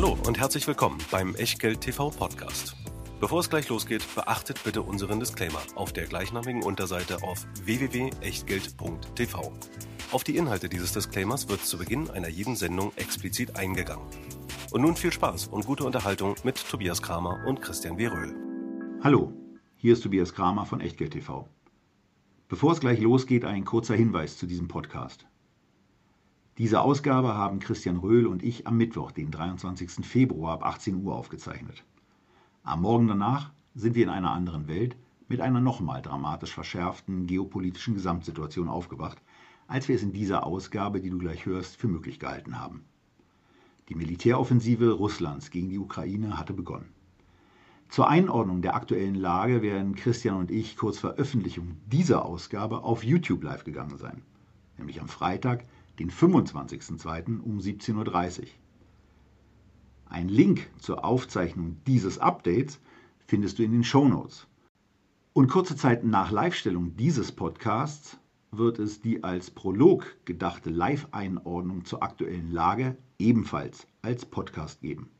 Hallo und herzlich willkommen beim Echtgeld TV Podcast. Bevor es gleich losgeht, beachtet bitte unseren Disclaimer auf der gleichnamigen Unterseite auf www.echtgeld.tv. Auf die Inhalte dieses Disclaimers wird zu Beginn einer jeden Sendung explizit eingegangen. Und nun viel Spaß und gute Unterhaltung mit Tobias Kramer und Christian W. Röhl. Hallo, hier ist Tobias Kramer von Echtgeld TV. Bevor es gleich losgeht, ein kurzer Hinweis zu diesem Podcast. Diese Ausgabe haben Christian Röhl und ich am Mittwoch, den 23. Februar ab 18 Uhr aufgezeichnet. Am Morgen danach sind wir in einer anderen Welt mit einer nochmal dramatisch verschärften geopolitischen Gesamtsituation aufgewacht, als wir es in dieser Ausgabe, die du gleich hörst, für möglich gehalten haben. Die Militäroffensive Russlands gegen die Ukraine hatte begonnen. Zur Einordnung der aktuellen Lage werden Christian und ich kurz vor Veröffentlichung dieser Ausgabe auf YouTube live gegangen sein, nämlich am Freitag, den 25.02. um 17.30 Uhr. Ein Link zur Aufzeichnung dieses Updates findest du in den Show Notes. Und kurze Zeit nach Livestellung dieses Podcasts wird es die als Prolog gedachte Live-Einordnung zur aktuellen Lage ebenfalls als Podcast geben.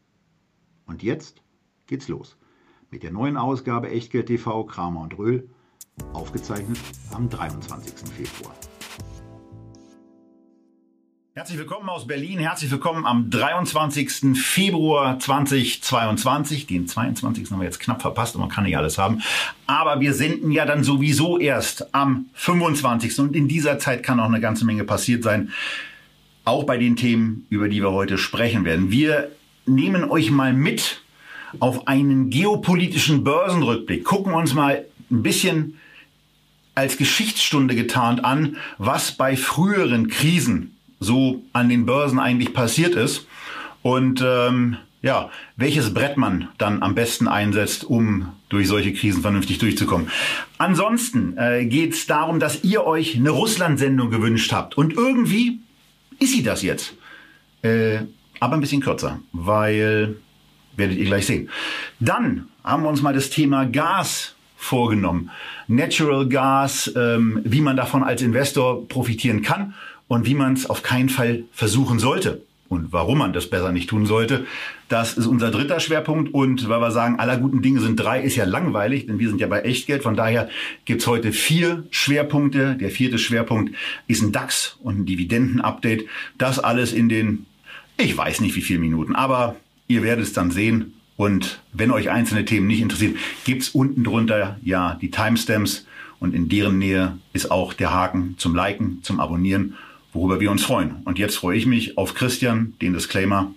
Und jetzt geht's los mit der neuen Ausgabe Echtgeld TV Kramer und Röhl, aufgezeichnet am 23. Februar. Herzlich willkommen aus Berlin. Herzlich willkommen am 23. Februar 2022. Den 22. haben wir jetzt knapp verpasst und man kann nicht alles haben. Aber wir senden ja dann sowieso erst am 25. Und in dieser Zeit kann auch eine ganze Menge passiert sein. Auch bei den Themen, über die wir heute sprechen werden. Wir nehmen euch mal mit auf einen geopolitischen Börsenrückblick. Gucken uns mal ein bisschen als Geschichtsstunde getarnt an, was bei früheren Krisen so an den Börsen eigentlich passiert ist und ähm, ja, welches Brett man dann am besten einsetzt, um durch solche Krisen vernünftig durchzukommen. Ansonsten äh, geht es darum, dass ihr euch eine Russland-Sendung gewünscht habt und irgendwie ist sie das jetzt. Äh, aber ein bisschen kürzer, weil werdet ihr gleich sehen. Dann haben wir uns mal das Thema Gas vorgenommen. Natural Gas, ähm, wie man davon als Investor profitieren kann und wie man es auf keinen Fall versuchen sollte und warum man das besser nicht tun sollte. Das ist unser dritter Schwerpunkt und weil wir sagen, aller guten Dinge sind drei, ist ja langweilig, denn wir sind ja bei Echtgeld. Von daher gibt's heute vier Schwerpunkte. Der vierte Schwerpunkt ist ein DAX und ein Dividenden-Update. Das alles in den, ich weiß nicht wie viele Minuten, aber ihr werdet es dann sehen. Und wenn euch einzelne Themen nicht interessieren, gibt's unten drunter ja die Timestamps und in deren Nähe ist auch der Haken zum Liken, zum Abonnieren worüber wir uns freuen. Und jetzt freue ich mich auf Christian, den Disclaimer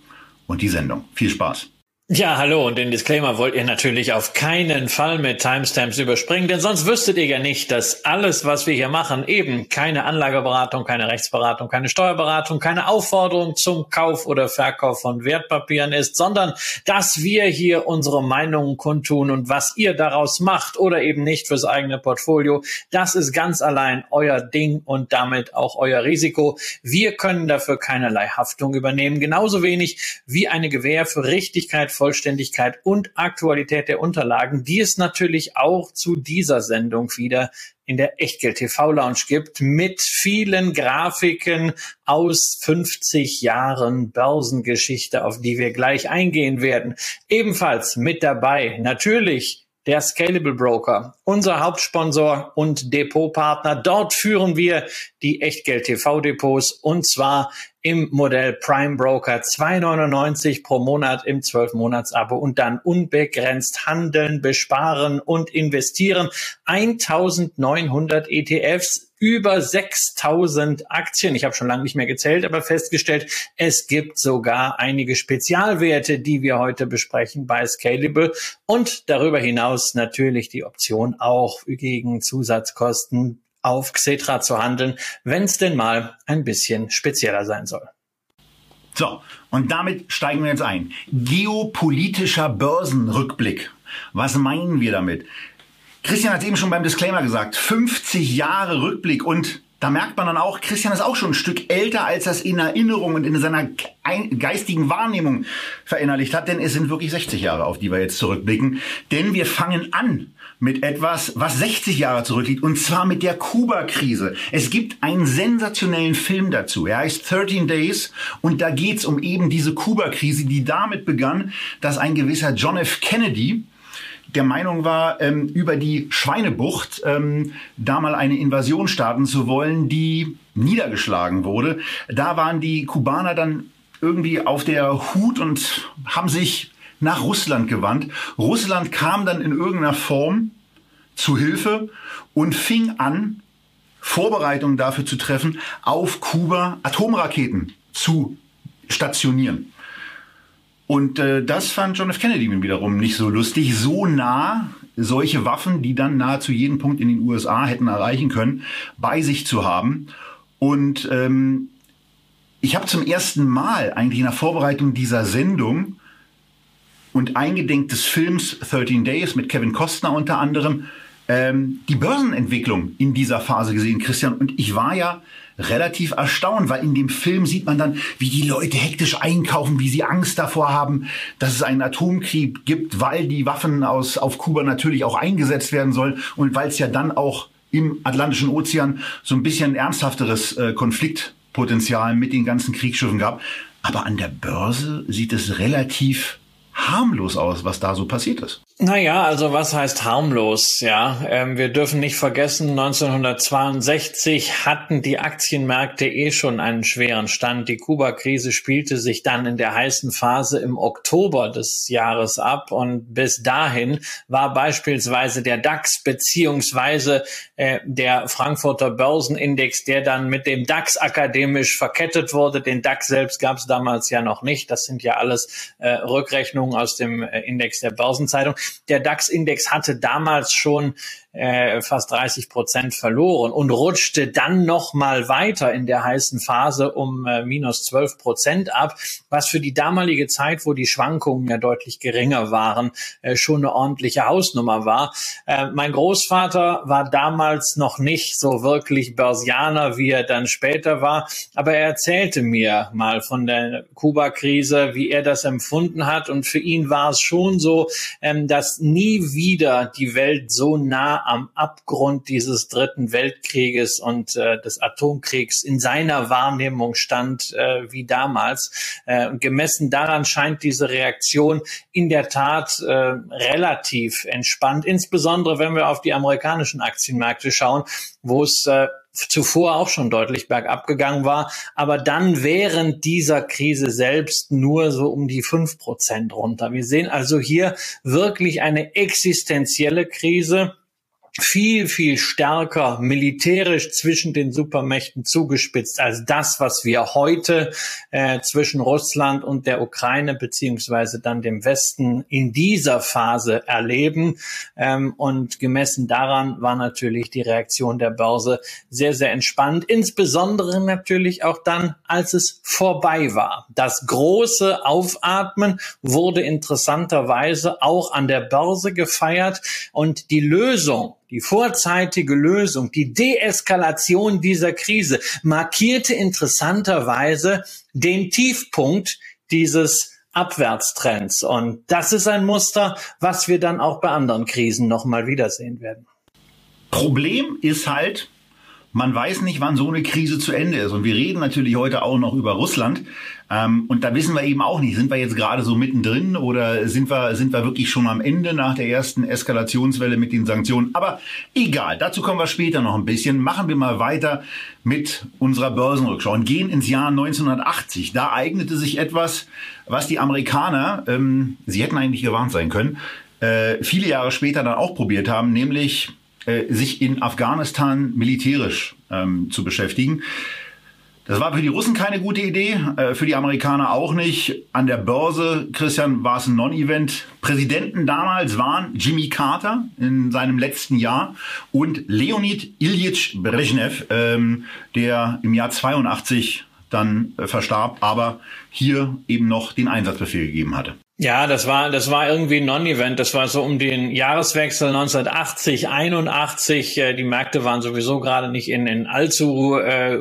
und die Sendung. Viel Spaß. Ja, hallo und den Disclaimer wollt ihr natürlich auf keinen Fall mit Timestamps überspringen, denn sonst wüsstet ihr ja nicht, dass alles, was wir hier machen, eben keine Anlageberatung, keine Rechtsberatung, keine Steuerberatung, keine Aufforderung zum Kauf oder Verkauf von Wertpapieren ist, sondern dass wir hier unsere Meinungen kundtun und was ihr daraus macht oder eben nicht fürs eigene Portfolio, das ist ganz allein euer Ding und damit auch euer Risiko. Wir können dafür keinerlei Haftung übernehmen, genauso wenig wie eine Gewähr für Richtigkeit Vollständigkeit und Aktualität der Unterlagen, die es natürlich auch zu dieser Sendung wieder in der Echtgeld TV Lounge gibt mit vielen Grafiken aus 50 Jahren Börsengeschichte, auf die wir gleich eingehen werden. Ebenfalls mit dabei natürlich der Scalable Broker, unser Hauptsponsor und Depotpartner. Dort führen wir die Echtgeld TV Depots und zwar im Modell Prime Broker 2,99 pro Monat im 12-Monats-Abo und dann unbegrenzt handeln, besparen und investieren. 1900 ETFs über 6000 Aktien. Ich habe schon lange nicht mehr gezählt, aber festgestellt, es gibt sogar einige Spezialwerte, die wir heute besprechen bei Scalable und darüber hinaus natürlich die Option auch gegen Zusatzkosten auf Xetra zu handeln, wenn es denn mal ein bisschen spezieller sein soll. So, und damit steigen wir jetzt ein. Geopolitischer Börsenrückblick. Was meinen wir damit? Christian hat eben schon beim Disclaimer gesagt, 50 Jahre Rückblick und da merkt man dann auch, Christian ist auch schon ein Stück älter, als es in Erinnerung und in seiner geistigen Wahrnehmung verinnerlicht hat, denn es sind wirklich 60 Jahre, auf die wir jetzt zurückblicken. Denn wir fangen an mit etwas, was 60 Jahre zurückliegt, und zwar mit der Kuba-Krise. Es gibt einen sensationellen Film dazu. Er heißt 13 Days und da geht's um eben diese Kuba-Krise, die damit begann, dass ein gewisser John F. Kennedy, der Meinung war, ähm, über die Schweinebucht ähm, da mal eine Invasion starten zu wollen, die niedergeschlagen wurde. Da waren die Kubaner dann irgendwie auf der Hut und haben sich nach Russland gewandt. Russland kam dann in irgendeiner Form zu Hilfe und fing an, Vorbereitungen dafür zu treffen, auf Kuba Atomraketen zu stationieren. Und äh, das fand John F. Kennedy wiederum nicht so lustig. So nah solche Waffen, die dann nahezu jeden Punkt in den USA hätten erreichen können, bei sich zu haben. Und ähm, ich habe zum ersten Mal eigentlich in der Vorbereitung dieser Sendung und eingedenk des Films 13 Days mit Kevin Costner unter anderem ähm, die Börsenentwicklung in dieser Phase gesehen, Christian. Und ich war ja relativ erstaunt, weil in dem Film sieht man dann, wie die Leute hektisch einkaufen, wie sie Angst davor haben, dass es einen Atomkrieg gibt, weil die Waffen aus, auf Kuba natürlich auch eingesetzt werden sollen und weil es ja dann auch im Atlantischen Ozean so ein bisschen ernsthafteres äh, Konfliktpotenzial mit den ganzen Kriegsschiffen gab. Aber an der Börse sieht es relativ harmlos aus, was da so passiert ist. Naja, also was heißt harmlos? Ja, ähm, wir dürfen nicht vergessen, 1962 hatten die Aktienmärkte eh schon einen schweren Stand. Die Kuba-Krise spielte sich dann in der heißen Phase im Oktober des Jahres ab und bis dahin war beispielsweise der DAX beziehungsweise äh, der Frankfurter Börsenindex, der dann mit dem DAX akademisch verkettet wurde. Den DAX selbst gab es damals ja noch nicht. Das sind ja alles äh, Rückrechnungen aus dem äh, Index der Börsenzeitung. Der DAX-Index hatte damals schon äh, fast 30 Prozent verloren und rutschte dann noch mal weiter in der heißen Phase um äh, minus 12 Prozent ab, was für die damalige Zeit, wo die Schwankungen ja deutlich geringer waren, äh, schon eine ordentliche Hausnummer war. Äh, mein Großvater war damals noch nicht so wirklich Börsianer, wie er dann später war, aber er erzählte mir mal von der Kuba-Krise, wie er das empfunden hat und für ihn war es schon so, ähm, dass nie wieder die Welt so nah am Abgrund dieses dritten Weltkrieges und äh, des Atomkriegs in seiner Wahrnehmung stand äh, wie damals. Äh, gemessen daran scheint diese Reaktion in der Tat äh, relativ entspannt, insbesondere wenn wir auf die amerikanischen Aktienmärkte schauen, wo es äh, zuvor auch schon deutlich bergab gegangen war, aber dann während dieser Krise selbst nur so um die fünf Prozent runter. Wir sehen also hier wirklich eine existenzielle Krise viel, viel stärker militärisch zwischen den Supermächten zugespitzt als das, was wir heute äh, zwischen Russland und der Ukraine beziehungsweise dann dem Westen in dieser Phase erleben. Ähm, und gemessen daran war natürlich die Reaktion der Börse sehr, sehr entspannt, insbesondere natürlich auch dann, als es vorbei war. Das große Aufatmen wurde interessanterweise auch an der Börse gefeiert und die Lösung die vorzeitige Lösung, die Deeskalation dieser Krise markierte interessanterweise den Tiefpunkt dieses Abwärtstrends. Und das ist ein Muster, was wir dann auch bei anderen Krisen nochmal wiedersehen werden. Problem ist halt, man weiß nicht, wann so eine Krise zu Ende ist. Und wir reden natürlich heute auch noch über Russland. Ähm, und da wissen wir eben auch nicht, sind wir jetzt gerade so mittendrin oder sind wir, sind wir wirklich schon am Ende nach der ersten Eskalationswelle mit den Sanktionen. Aber egal, dazu kommen wir später noch ein bisschen. Machen wir mal weiter mit unserer Börsenrückschau und gehen ins Jahr 1980. Da eignete sich etwas, was die Amerikaner, ähm, sie hätten eigentlich gewarnt sein können, äh, viele Jahre später dann auch probiert haben, nämlich äh, sich in Afghanistan militärisch ähm, zu beschäftigen. Das war für die Russen keine gute Idee, äh, für die Amerikaner auch nicht. An der Börse, Christian, war es ein Non-Event. Präsidenten damals waren Jimmy Carter in seinem letzten Jahr und Leonid Ilyich Brezhnev, ähm, der im Jahr 82 dann äh, verstarb, aber hier eben noch den Einsatzbefehl gegeben hatte. Ja, das war, das war irgendwie ein Non-Event. Das war so um den Jahreswechsel 1980, 81. Äh, die Märkte waren sowieso gerade nicht in, in allzu äh,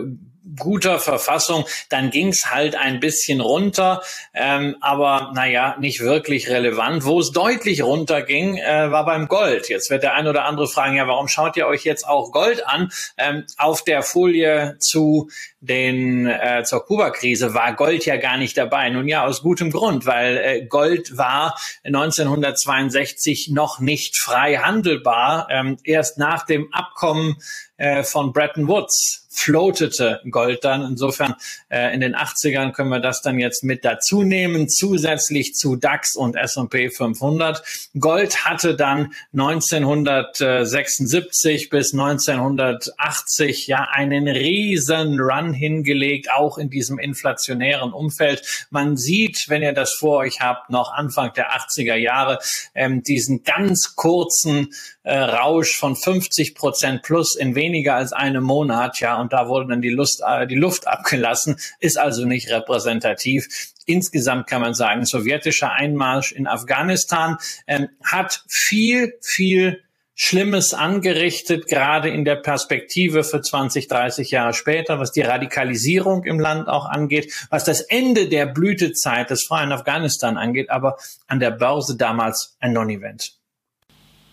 guter Verfassung, dann ging's halt ein bisschen runter, ähm, aber naja, nicht wirklich relevant. Wo es deutlich runterging, äh, war beim Gold. Jetzt wird der ein oder andere fragen, ja, warum schaut ihr euch jetzt auch Gold an? Ähm, auf der Folie zu den äh, zur Kuba-Krise war Gold ja gar nicht dabei. Nun ja, aus gutem Grund, weil äh, Gold war 1962 noch nicht frei handelbar. Ähm, erst nach dem Abkommen äh, von Bretton Woods floatete Gold dann. Insofern äh, in den 80ern können wir das dann jetzt mit dazu nehmen, zusätzlich zu DAX und S&P 500. Gold hatte dann 1976 bis 1980 ja einen riesen Run hingelegt, auch in diesem inflationären Umfeld. Man sieht, wenn ihr das vor euch habt, noch Anfang der 80er Jahre ähm, diesen ganz kurzen äh, Rausch von 50 Prozent plus in weniger als einem Monat, ja, und da wurde dann die, Lust, äh, die Luft abgelassen, ist also nicht repräsentativ. Insgesamt kann man sagen, sowjetischer Einmarsch in Afghanistan ähm, hat viel, viel Schlimmes angerichtet, gerade in der Perspektive für 20, 30 Jahre später, was die Radikalisierung im Land auch angeht, was das Ende der Blütezeit des freien Afghanistan angeht, aber an der Börse damals ein Non-Event.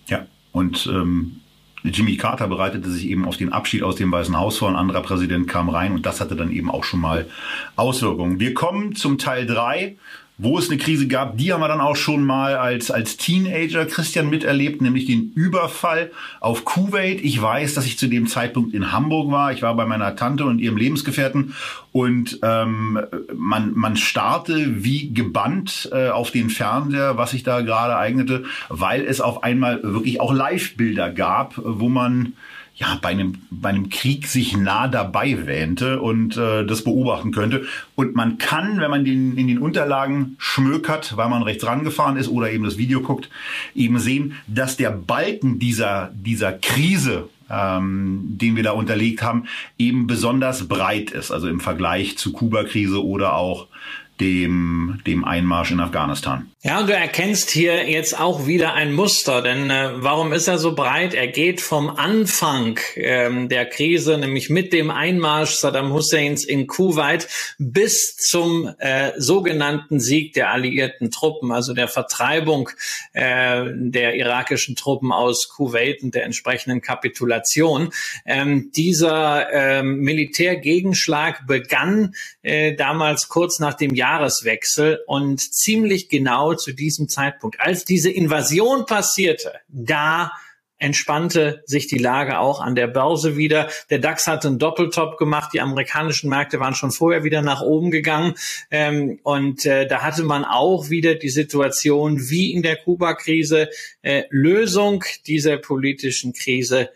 Ja, und ähm, Jimmy Carter bereitete sich eben auf den Abschied aus dem Weißen Haus vor, ein anderer Präsident kam rein und das hatte dann eben auch schon mal Auswirkungen. Wir kommen zum Teil drei wo es eine Krise gab, die haben wir dann auch schon mal als, als Teenager Christian miterlebt, nämlich den Überfall auf Kuwait. Ich weiß, dass ich zu dem Zeitpunkt in Hamburg war. Ich war bei meiner Tante und ihrem Lebensgefährten und ähm, man, man starrte wie gebannt äh, auf den Fernseher, was sich da gerade eignete, weil es auf einmal wirklich auch Live-Bilder gab, wo man ja, bei einem, bei einem Krieg sich nah dabei wähnte und äh, das beobachten könnte. Und man kann, wenn man den, in den Unterlagen schmökert, weil man rechts rangefahren ist oder eben das Video guckt, eben sehen, dass der Balken dieser, dieser Krise, ähm, den wir da unterlegt haben, eben besonders breit ist. Also im Vergleich zu Kuba-Krise oder auch dem, dem Einmarsch in Afghanistan. Ja, und du erkennst hier jetzt auch wieder ein Muster, denn äh, warum ist er so breit? Er geht vom Anfang ähm, der Krise, nämlich mit dem Einmarsch Saddam Husseins in Kuwait, bis zum äh, sogenannten Sieg der alliierten Truppen, also der Vertreibung äh, der irakischen Truppen aus Kuwait und der entsprechenden Kapitulation. Ähm, dieser ähm, Militärgegenschlag begann äh, damals kurz nach dem Jahreswechsel und ziemlich genau zu diesem Zeitpunkt, als diese Invasion passierte, da entspannte sich die Lage auch an der Börse wieder. Der DAX hatte einen Doppeltop gemacht. Die amerikanischen Märkte waren schon vorher wieder nach oben gegangen. Ähm, und äh, da hatte man auch wieder die Situation wie in der Kuba-Krise. Äh, Lösung dieser politischen Krise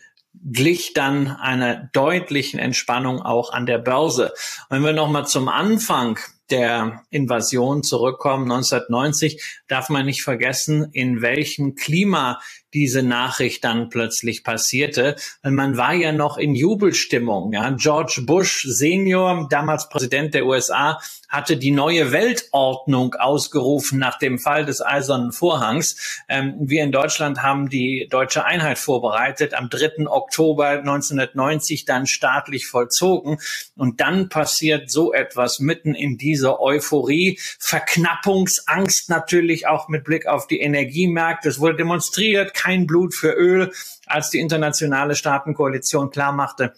glich dann einer deutlichen Entspannung auch an der Börse. Und wenn wir nochmal zum Anfang der Invasion zurückkommen, 1990, darf man nicht vergessen, in welchem Klima diese Nachricht dann plötzlich passierte. Man war ja noch in Jubelstimmung. Ja. George Bush Senior, damals Präsident der USA, hatte die neue Weltordnung ausgerufen nach dem Fall des Eisernen Vorhangs. Ähm, wir in Deutschland haben die deutsche Einheit vorbereitet, am 3. Oktober 1990 dann staatlich vollzogen. Und dann passiert so etwas mitten in dieser Euphorie. Verknappungsangst natürlich auch mit Blick auf die Energiemärkte. Es wurde demonstriert, kein Blut für Öl, als die internationale Staatenkoalition klarmachte,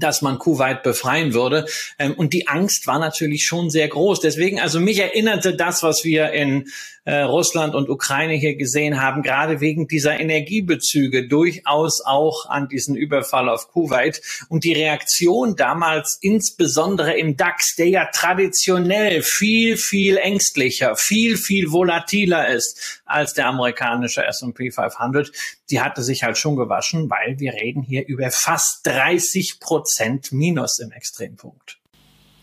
dass man Kuwait befreien würde. Ähm, und die Angst war natürlich schon sehr groß. Deswegen, also mich erinnerte das, was wir in äh, Russland und Ukraine hier gesehen haben, gerade wegen dieser Energiebezüge durchaus auch an diesen Überfall auf Kuwait. Und die Reaktion damals insbesondere im DAX, der ja traditionell viel, viel ängstlicher, viel, viel volatiler ist als der amerikanische S&P 500, die hatte sich halt schon gewaschen, weil wir reden hier über fast 30 Prozent Minus im Extrempunkt.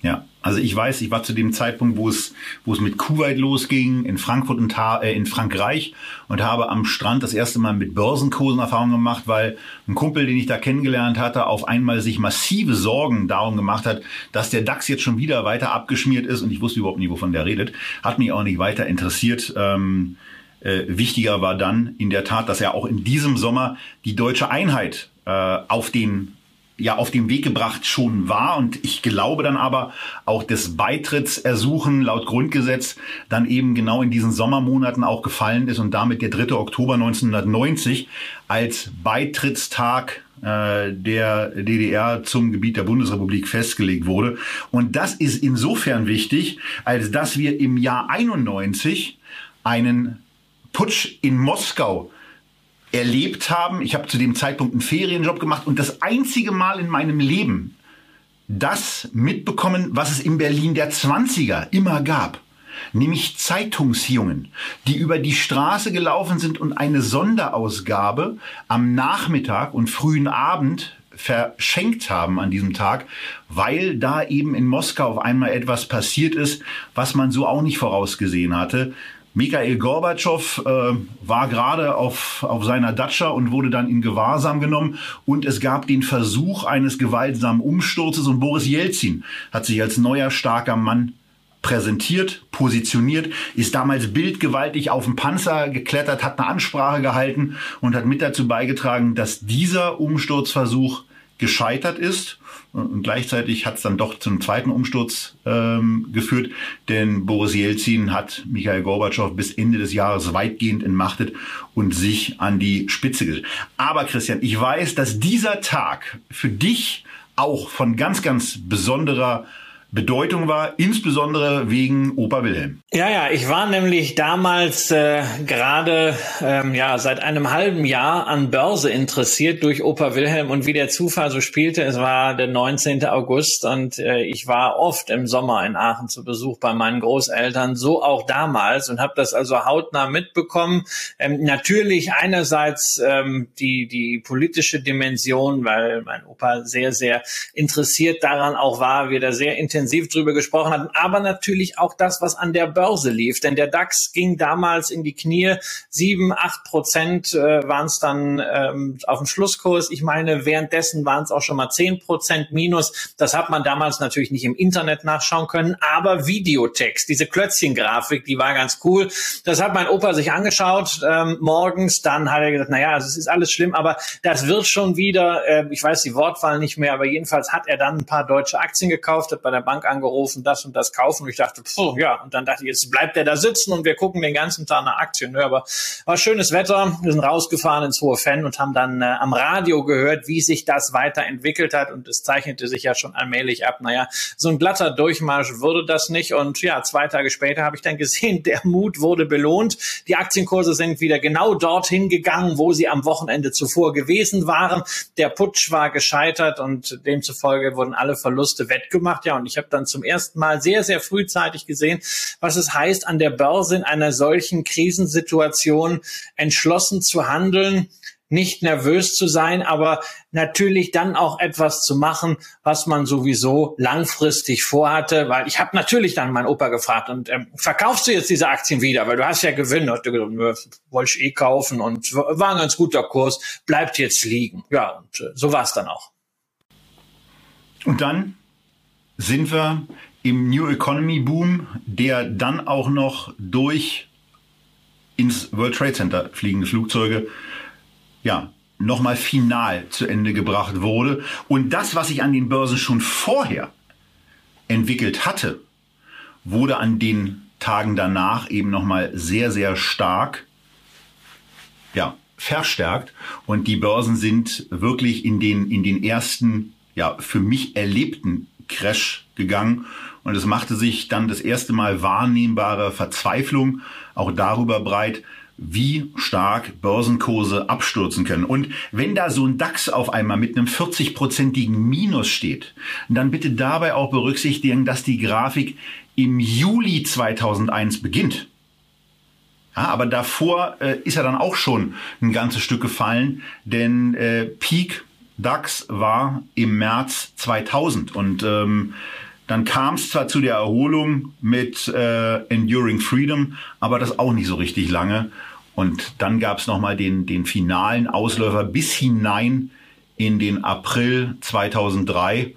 Ja, also ich weiß, ich war zu dem Zeitpunkt, wo es, wo es mit Kuwait losging, in Frankfurt und äh, in Frankreich und habe am Strand das erste Mal mit Börsenkursen Erfahrung gemacht, weil ein Kumpel, den ich da kennengelernt hatte, auf einmal sich massive Sorgen darum gemacht hat, dass der DAX jetzt schon wieder weiter abgeschmiert ist und ich wusste überhaupt nicht, wovon der redet. Hat mich auch nicht weiter interessiert. Ähm, äh, wichtiger war dann in der Tat, dass er auch in diesem Sommer die deutsche Einheit äh, auf den ja auf den Weg gebracht schon war und ich glaube dann aber auch das Beitrittsersuchen laut Grundgesetz dann eben genau in diesen Sommermonaten auch gefallen ist und damit der 3. Oktober 1990 als Beitrittstag äh, der DDR zum Gebiet der Bundesrepublik festgelegt wurde. Und das ist insofern wichtig, als dass wir im Jahr 91 einen Putsch in Moskau erlebt haben. Ich habe zu dem Zeitpunkt einen Ferienjob gemacht und das einzige Mal in meinem Leben das mitbekommen, was es in Berlin der 20er immer gab. Nämlich Zeitungsjungen, die über die Straße gelaufen sind und eine Sonderausgabe am Nachmittag und frühen Abend verschenkt haben an diesem Tag, weil da eben in Moskau auf einmal etwas passiert ist, was man so auch nicht vorausgesehen hatte. Mikhail Gorbatschow äh, war gerade auf, auf seiner Datscha und wurde dann in Gewahrsam genommen. Und es gab den Versuch eines gewaltsamen Umsturzes. Und Boris Jelzin hat sich als neuer starker Mann präsentiert, positioniert, ist damals bildgewaltig auf den Panzer geklettert, hat eine Ansprache gehalten und hat mit dazu beigetragen, dass dieser Umsturzversuch gescheitert ist. Und gleichzeitig hat es dann doch zum zweiten Umsturz ähm, geführt, denn Boris Jelzin hat Michael Gorbatschow bis Ende des Jahres weitgehend entmachtet und sich an die Spitze gesetzt. Aber Christian, ich weiß, dass dieser Tag für dich auch von ganz, ganz besonderer Bedeutung war, insbesondere wegen Opa Wilhelm. Ja, ja, ich war nämlich damals äh, gerade ähm, ja seit einem halben Jahr an Börse interessiert durch Opa Wilhelm und wie der Zufall so spielte, es war der 19. August und äh, ich war oft im Sommer in Aachen zu Besuch bei meinen Großeltern, so auch damals und habe das also hautnah mitbekommen. Ähm, natürlich einerseits ähm, die die politische Dimension, weil mein Opa sehr sehr interessiert daran auch war, wir da sehr intensiv intensiv drüber gesprochen hatten, aber natürlich auch das, was an der Börse lief. Denn der DAX ging damals in die Knie. Sieben, acht Prozent äh, waren es dann ähm, auf dem Schlusskurs. Ich meine, währenddessen waren es auch schon mal zehn Prozent minus. Das hat man damals natürlich nicht im Internet nachschauen können, aber Videotext, diese Klötzchen-Grafik, die war ganz cool. Das hat mein Opa sich angeschaut ähm, morgens. Dann hat er gesagt, naja, also es ist alles schlimm, aber das wird schon wieder, äh, ich weiß die Wortwahl nicht mehr, aber jedenfalls hat er dann ein paar deutsche Aktien gekauft, hat bei der Bank Bank angerufen, das und das kaufen. Und ich dachte, pfuh, ja, und dann dachte ich, jetzt bleibt der da sitzen und wir gucken den ganzen Tag nach Aktien. Ja, aber war schönes Wetter. Wir sind rausgefahren ins Hohe Fenn und haben dann äh, am Radio gehört, wie sich das weiterentwickelt hat. Und es zeichnete sich ja schon allmählich ab. Naja, so ein glatter Durchmarsch würde das nicht. Und ja, zwei Tage später habe ich dann gesehen, der Mut wurde belohnt. Die Aktienkurse sind wieder genau dorthin gegangen, wo sie am Wochenende zuvor gewesen waren. Der Putsch war gescheitert und demzufolge wurden alle Verluste wettgemacht. Ja, und ich habe habe dann zum ersten Mal sehr, sehr frühzeitig gesehen, was es heißt, an der Börse in einer solchen Krisensituation entschlossen zu handeln, nicht nervös zu sein, aber natürlich dann auch etwas zu machen, was man sowieso langfristig vorhatte, weil ich habe natürlich dann meinen Opa gefragt und ähm, verkaufst du jetzt diese Aktien wieder, weil du hast ja Gewinn, hat er gesagt, wollte ich eh kaufen und war ein ganz guter Kurs, bleibt jetzt liegen. Ja, und äh, so war es dann auch. Und dann sind wir im New Economy Boom, der dann auch noch durch ins World Trade Center fliegende Flugzeuge, ja, nochmal final zu Ende gebracht wurde. Und das, was sich an den Börsen schon vorher entwickelt hatte, wurde an den Tagen danach eben nochmal sehr, sehr stark, ja, verstärkt. Und die Börsen sind wirklich in den, in den ersten, ja, für mich erlebten Crash gegangen und es machte sich dann das erste Mal wahrnehmbare Verzweiflung auch darüber breit, wie stark Börsenkurse abstürzen können. Und wenn da so ein DAX auf einmal mit einem 40-prozentigen Minus steht, dann bitte dabei auch berücksichtigen, dass die Grafik im Juli 2001 beginnt. Ja, aber davor äh, ist er dann auch schon ein ganzes Stück gefallen, denn äh, Peak DAX war im März 2000 und ähm, Dann kam es zwar zu der Erholung mit äh, Enduring Freedom, aber das auch nicht so richtig lange. Und dann gab es nochmal den, den finalen Ausläufer bis hinein in den April 2003,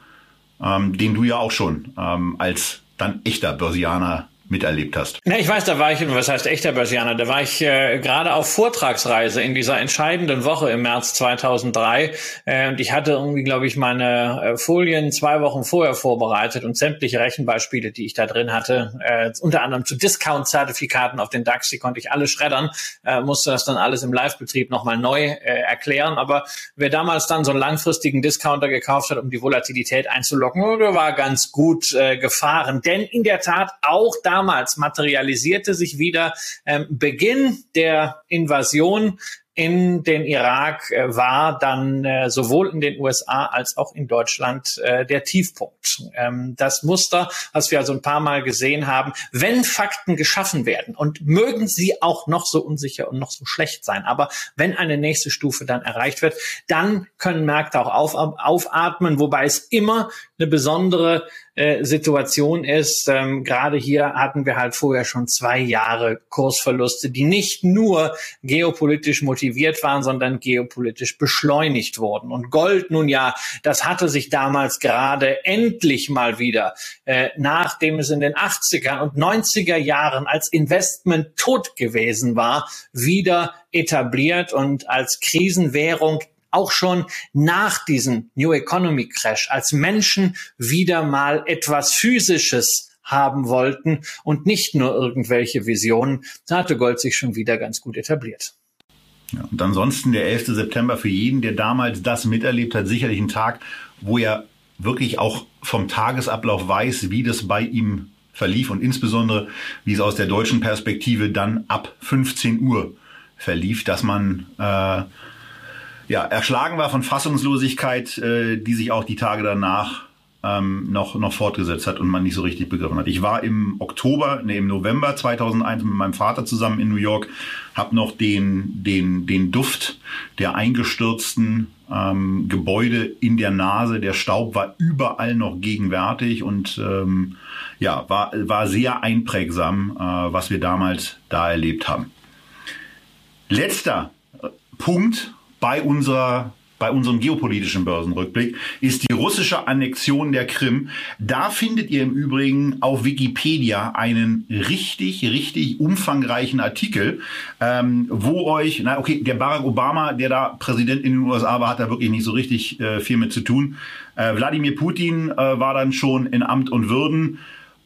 ähm, den du ja auch schon ähm, als dann echter Börsianer miterlebt hast? Ja, ich weiß, da war ich, was heißt echter Börsianer, da war ich äh, gerade auf Vortragsreise in dieser entscheidenden Woche im März 2003 äh, und ich hatte irgendwie, glaube ich, meine äh, Folien zwei Wochen vorher vorbereitet und sämtliche Rechenbeispiele, die ich da drin hatte, äh, unter anderem zu Discount-Zertifikaten auf den DAX, die konnte ich alle schreddern, äh, musste das dann alles im Live-Betrieb nochmal neu äh, erklären, aber wer damals dann so einen langfristigen Discounter gekauft hat, um die Volatilität einzulocken, der war ganz gut äh, gefahren, denn in der Tat auch da damals materialisierte sich wieder ähm, Beginn der Invasion in den Irak äh, war dann äh, sowohl in den USA als auch in Deutschland äh, der Tiefpunkt. Ähm, das Muster, was wir also ein paar Mal gesehen haben, wenn Fakten geschaffen werden und mögen sie auch noch so unsicher und noch so schlecht sein, aber wenn eine nächste Stufe dann erreicht wird, dann können Märkte auch auf, aufatmen, wobei es immer eine besondere äh, Situation ist. Ähm, Gerade hier hatten wir halt vorher schon zwei Jahre Kursverluste, die nicht nur geopolitisch motiviert waren, sondern geopolitisch beschleunigt wurden. Und Gold, nun ja, das hatte sich damals gerade endlich mal wieder, äh, nachdem es in den 80er und 90er Jahren als Investment tot gewesen war, wieder etabliert und als Krisenwährung auch schon nach diesem New Economy Crash, als Menschen wieder mal etwas Physisches haben wollten und nicht nur irgendwelche Visionen, da hatte Gold sich schon wieder ganz gut etabliert. Ja, und ansonsten der 11. September für jeden, der damals das miterlebt hat, sicherlich ein Tag, wo er wirklich auch vom Tagesablauf weiß, wie das bei ihm verlief und insbesondere, wie es aus der deutschen Perspektive dann ab 15 Uhr verlief, dass man äh, ja, erschlagen war von Fassungslosigkeit, äh, die sich auch die Tage danach ähm, noch, noch fortgesetzt hat und man nicht so richtig begriffen hat. Ich war im Oktober, nee, im November 2001 mit meinem Vater zusammen in New York, habe noch den, den, den Duft der eingestürzten ähm, Gebäude in der Nase. Der Staub war überall noch gegenwärtig und ähm, ja, war, war sehr einprägsam, äh, was wir damals da erlebt haben. Letzter äh, Punkt, bei unserer bei unserem geopolitischen Börsenrückblick ist die russische Annexion der Krim. Da findet ihr im Übrigen auf Wikipedia einen richtig, richtig umfangreichen Artikel, ähm, wo euch, na okay, der Barack Obama, der da Präsident in den USA war, hat da wirklich nicht so richtig äh, viel mit zu tun. Äh, Wladimir Putin äh, war dann schon in Amt und Würden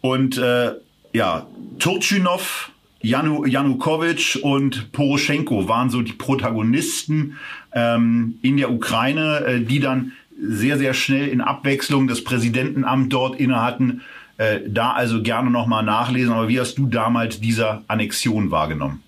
und äh, ja, Turchinov, Janu, Janukowitsch und Poroschenko waren so die Protagonisten ähm, in der Ukraine, äh, die dann sehr, sehr schnell in Abwechslung das Präsidentenamt dort inne hatten. Äh, da also gerne nochmal nachlesen. Aber wie hast du damals diese Annexion wahrgenommen?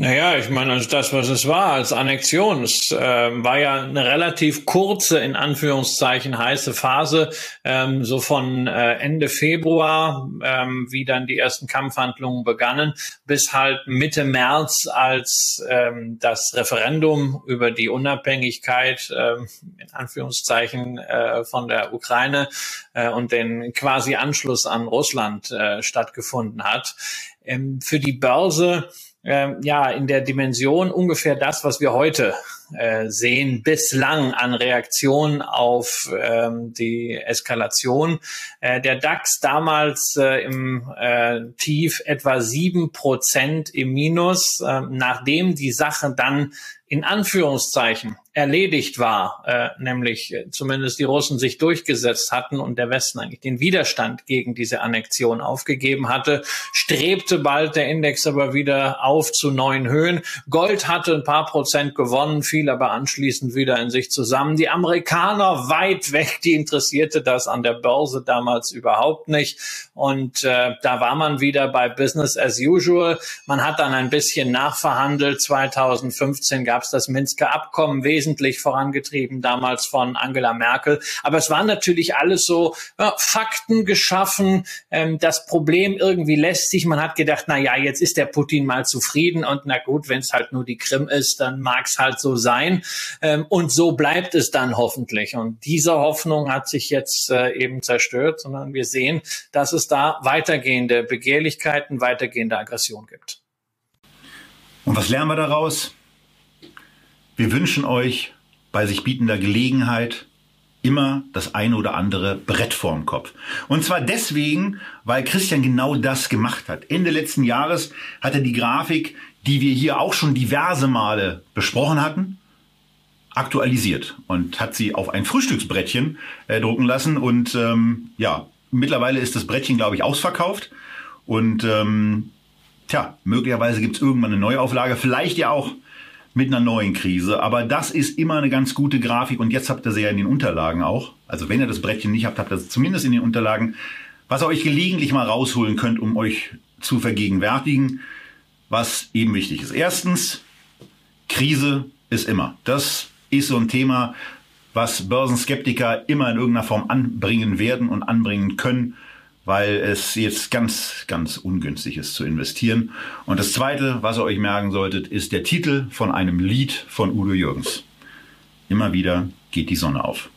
Naja, ich meine, also das, was es war als Annexion, es äh, war ja eine relativ kurze, in Anführungszeichen, heiße Phase, ähm, so von äh, Ende Februar, ähm, wie dann die ersten Kampfhandlungen begannen, bis halt Mitte März, als ähm, das Referendum über die Unabhängigkeit, ähm, in Anführungszeichen, äh, von der Ukraine äh, und den quasi Anschluss an Russland äh, stattgefunden hat. Ähm, für die Börse ähm, ja in der Dimension ungefähr das, was wir heute äh, sehen, bislang an Reaktionen auf ähm, die Eskalation. Äh, der DAX damals äh, im äh, Tief etwa sieben Prozent im Minus, äh, nachdem die Sache dann in Anführungszeichen erledigt war, äh, nämlich äh, zumindest die Russen sich durchgesetzt hatten und der Westen eigentlich den Widerstand gegen diese Annexion aufgegeben hatte, strebte bald der Index aber wieder auf zu neuen Höhen. Gold hatte ein paar Prozent gewonnen, fiel aber anschließend wieder in sich zusammen. Die Amerikaner weit weg, die interessierte das an der Börse damals überhaupt nicht. Und äh, da war man wieder bei Business as usual. Man hat dann ein bisschen nachverhandelt. 2015 gab gab es das Minsker Abkommen, wesentlich vorangetrieben damals von Angela Merkel. Aber es waren natürlich alles so ja, Fakten geschaffen. Ähm, das Problem irgendwie lässt sich. Man hat gedacht, na ja, jetzt ist der Putin mal zufrieden und na gut, wenn es halt nur die Krim ist, dann mag es halt so sein. Ähm, und so bleibt es dann hoffentlich. Und diese Hoffnung hat sich jetzt äh, eben zerstört, sondern wir sehen, dass es da weitergehende Begehrlichkeiten, weitergehende Aggression gibt. Und was lernen wir daraus? Wir wünschen euch bei sich bietender Gelegenheit immer das eine oder andere Brett vorm Kopf. Und zwar deswegen, weil Christian genau das gemacht hat. Ende letzten Jahres hat er die Grafik, die wir hier auch schon diverse Male besprochen hatten, aktualisiert und hat sie auf ein Frühstücksbrettchen äh, drucken lassen. Und ähm, ja, mittlerweile ist das Brettchen, glaube ich, ausverkauft. Und ähm, tja, möglicherweise gibt es irgendwann eine Neuauflage, vielleicht ja auch mit einer neuen Krise. Aber das ist immer eine ganz gute Grafik und jetzt habt ihr sie ja in den Unterlagen auch. Also wenn ihr das Brettchen nicht habt, habt ihr es zumindest in den Unterlagen, was ihr euch gelegentlich mal rausholen könnt, um euch zu vergegenwärtigen, was eben wichtig ist. Erstens, Krise ist immer. Das ist so ein Thema, was Börsenskeptiker immer in irgendeiner Form anbringen werden und anbringen können weil es jetzt ganz, ganz ungünstig ist zu investieren. Und das Zweite, was ihr euch merken solltet, ist der Titel von einem Lied von Udo Jürgens. Immer wieder geht die Sonne auf.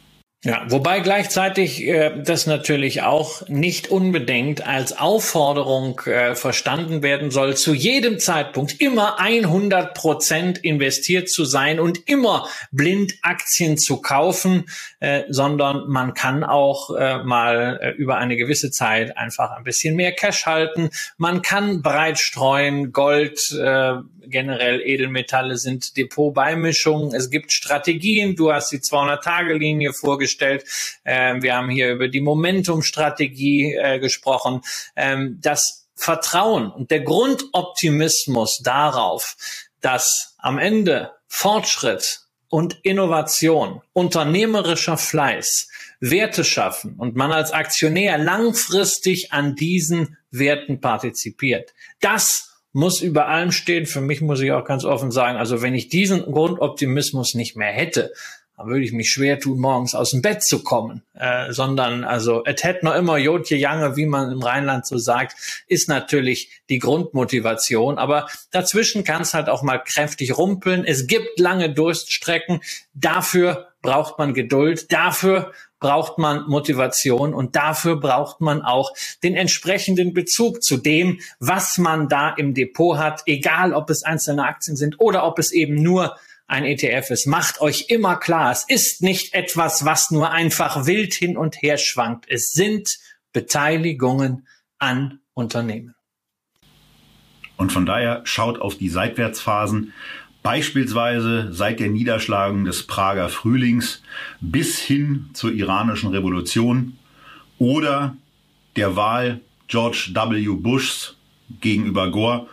Ja, wobei gleichzeitig äh, das natürlich auch nicht unbedingt als Aufforderung äh, verstanden werden soll, zu jedem Zeitpunkt immer 100 Prozent investiert zu sein und immer blind Aktien zu kaufen, äh, sondern man kann auch äh, mal äh, über eine gewisse Zeit einfach ein bisschen mehr Cash halten. Man kann breit streuen, Gold, äh, generell Edelmetalle sind Depotbeimischungen. Es gibt Strategien. Du hast die 200-Tage-Linie vorgestellt. Ähm, wir haben hier über die Momentum-Strategie äh, gesprochen. Ähm, das Vertrauen und der Grundoptimismus darauf, dass am Ende Fortschritt und Innovation, unternehmerischer Fleiß, Werte schaffen und man als Aktionär langfristig an diesen Werten partizipiert. Das muss über allem stehen. Für mich muss ich auch ganz offen sagen, also wenn ich diesen Grundoptimismus nicht mehr hätte, dann würde ich mich schwer tun, morgens aus dem Bett zu kommen. Äh, sondern also et hätte noch immer Jodje Jange, wie man im Rheinland so sagt, ist natürlich die Grundmotivation. Aber dazwischen kann es halt auch mal kräftig rumpeln. Es gibt lange Durststrecken. Dafür braucht man Geduld. Dafür braucht man Motivation und dafür braucht man auch den entsprechenden Bezug zu dem, was man da im Depot hat, egal ob es einzelne Aktien sind oder ob es eben nur ein ETF ist. Macht euch immer klar, es ist nicht etwas, was nur einfach wild hin und her schwankt. Es sind Beteiligungen an Unternehmen. Und von daher schaut auf die Seitwärtsphasen Beispielsweise seit der Niederschlagung des Prager Frühlings bis hin zur iranischen Revolution oder der Wahl George W. Bushs gegenüber Gore,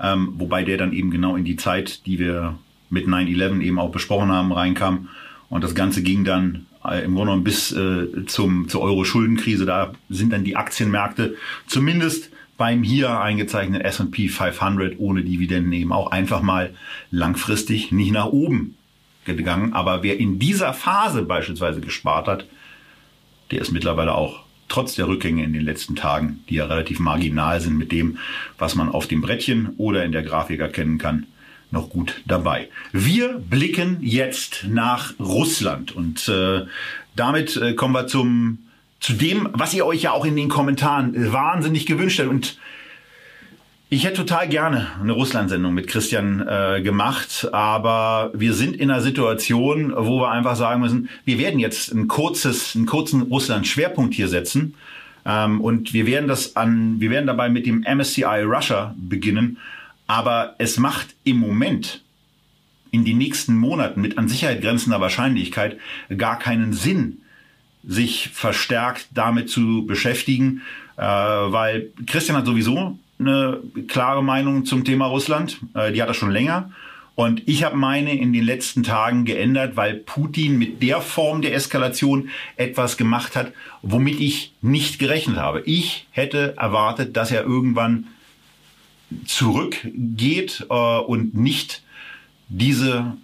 ähm, wobei der dann eben genau in die Zeit, die wir mit 9-11 eben auch besprochen haben, reinkam. Und das Ganze ging dann äh, im Grunde genommen bis äh, zum, zur Euro-Schuldenkrise. Da sind dann die Aktienmärkte zumindest beim hier eingezeichneten S&P 500 ohne Dividenden eben auch einfach mal langfristig nicht nach oben gegangen. Aber wer in dieser Phase beispielsweise gespart hat, der ist mittlerweile auch trotz der Rückgänge in den letzten Tagen, die ja relativ marginal sind mit dem, was man auf dem Brettchen oder in der Grafik erkennen kann, noch gut dabei. Wir blicken jetzt nach Russland und äh, damit äh, kommen wir zum zu dem, was ihr euch ja auch in den Kommentaren äh, wahnsinnig gewünscht habt. Und ich hätte total gerne eine Russland-Sendung mit Christian äh, gemacht, aber wir sind in einer Situation, wo wir einfach sagen müssen, wir werden jetzt ein kurzes, einen kurzen Russland-Schwerpunkt hier setzen. Ähm, und wir werden das an, wir werden dabei mit dem MSCI Russia beginnen. Aber es macht im Moment in den nächsten Monaten mit an Sicherheit grenzender Wahrscheinlichkeit gar keinen Sinn, sich verstärkt damit zu beschäftigen, äh, weil Christian hat sowieso eine klare Meinung zum Thema Russland, äh, die hat er schon länger. Und ich habe meine in den letzten Tagen geändert, weil Putin mit der Form der Eskalation etwas gemacht hat, womit ich nicht gerechnet habe. Ich hätte erwartet, dass er irgendwann zurückgeht äh, und nicht diese